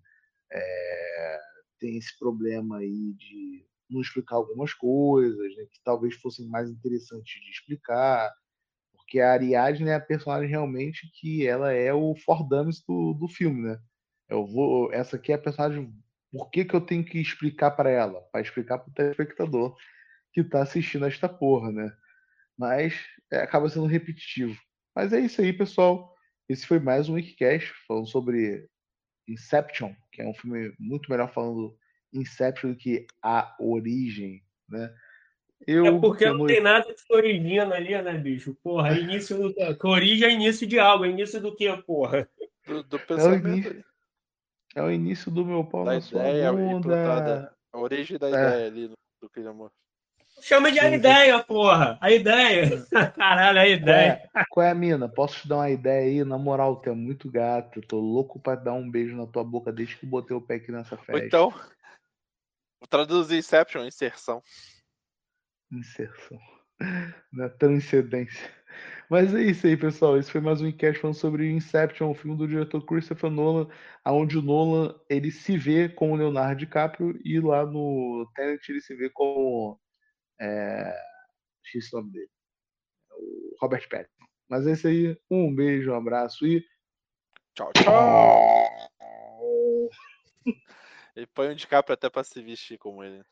é... tem esse problema aí de não explicar algumas coisas, né, que talvez fossem mais interessantes de explicar, porque a Ariadne é a personagem realmente que ela é o Fordames do, do filme, né? Eu vou, essa aqui é a personagem. Por que, que eu tenho que explicar para ela? Para explicar para o telespectador que está assistindo esta porra, né? Mas é, acaba sendo repetitivo. Mas é isso aí, pessoal. Esse foi mais um Wikicast falando sobre Inception, que é um filme muito melhor falando Inception do que A Origem, né? Eu, é porque não tem nada que se origina ali, né, bicho? Porra, é início do... que origem é início de algo, é início do que, porra? Do, do pensamento. É o, início, é o início do meu pau da na sua bunda. A origem da é. ideia ali do que ele amor. Chama de a ideia, porra. A ideia. Caralho, a ideia. Qual é, qual é a mina? Posso te dar uma ideia aí? Na moral, tu é muito gato. tô louco pra dar um beijo na tua boca desde que botei o pé aqui nessa festa. Ou então, traduzir Inception, inserção. Inserção. Na transcendência. Mas é isso aí, pessoal. Esse foi mais um enquete falando sobre Inception, o filme do diretor Christopher Nolan, onde o Nolan ele se vê como Leonardo DiCaprio e lá no Tenet ele se vê como é... X nome dele, o Robert Pattinson. Mas é isso aí. Um beijo, um abraço e tchau, tchau. Ele põe um DiCaprio até pra se vestir como ele.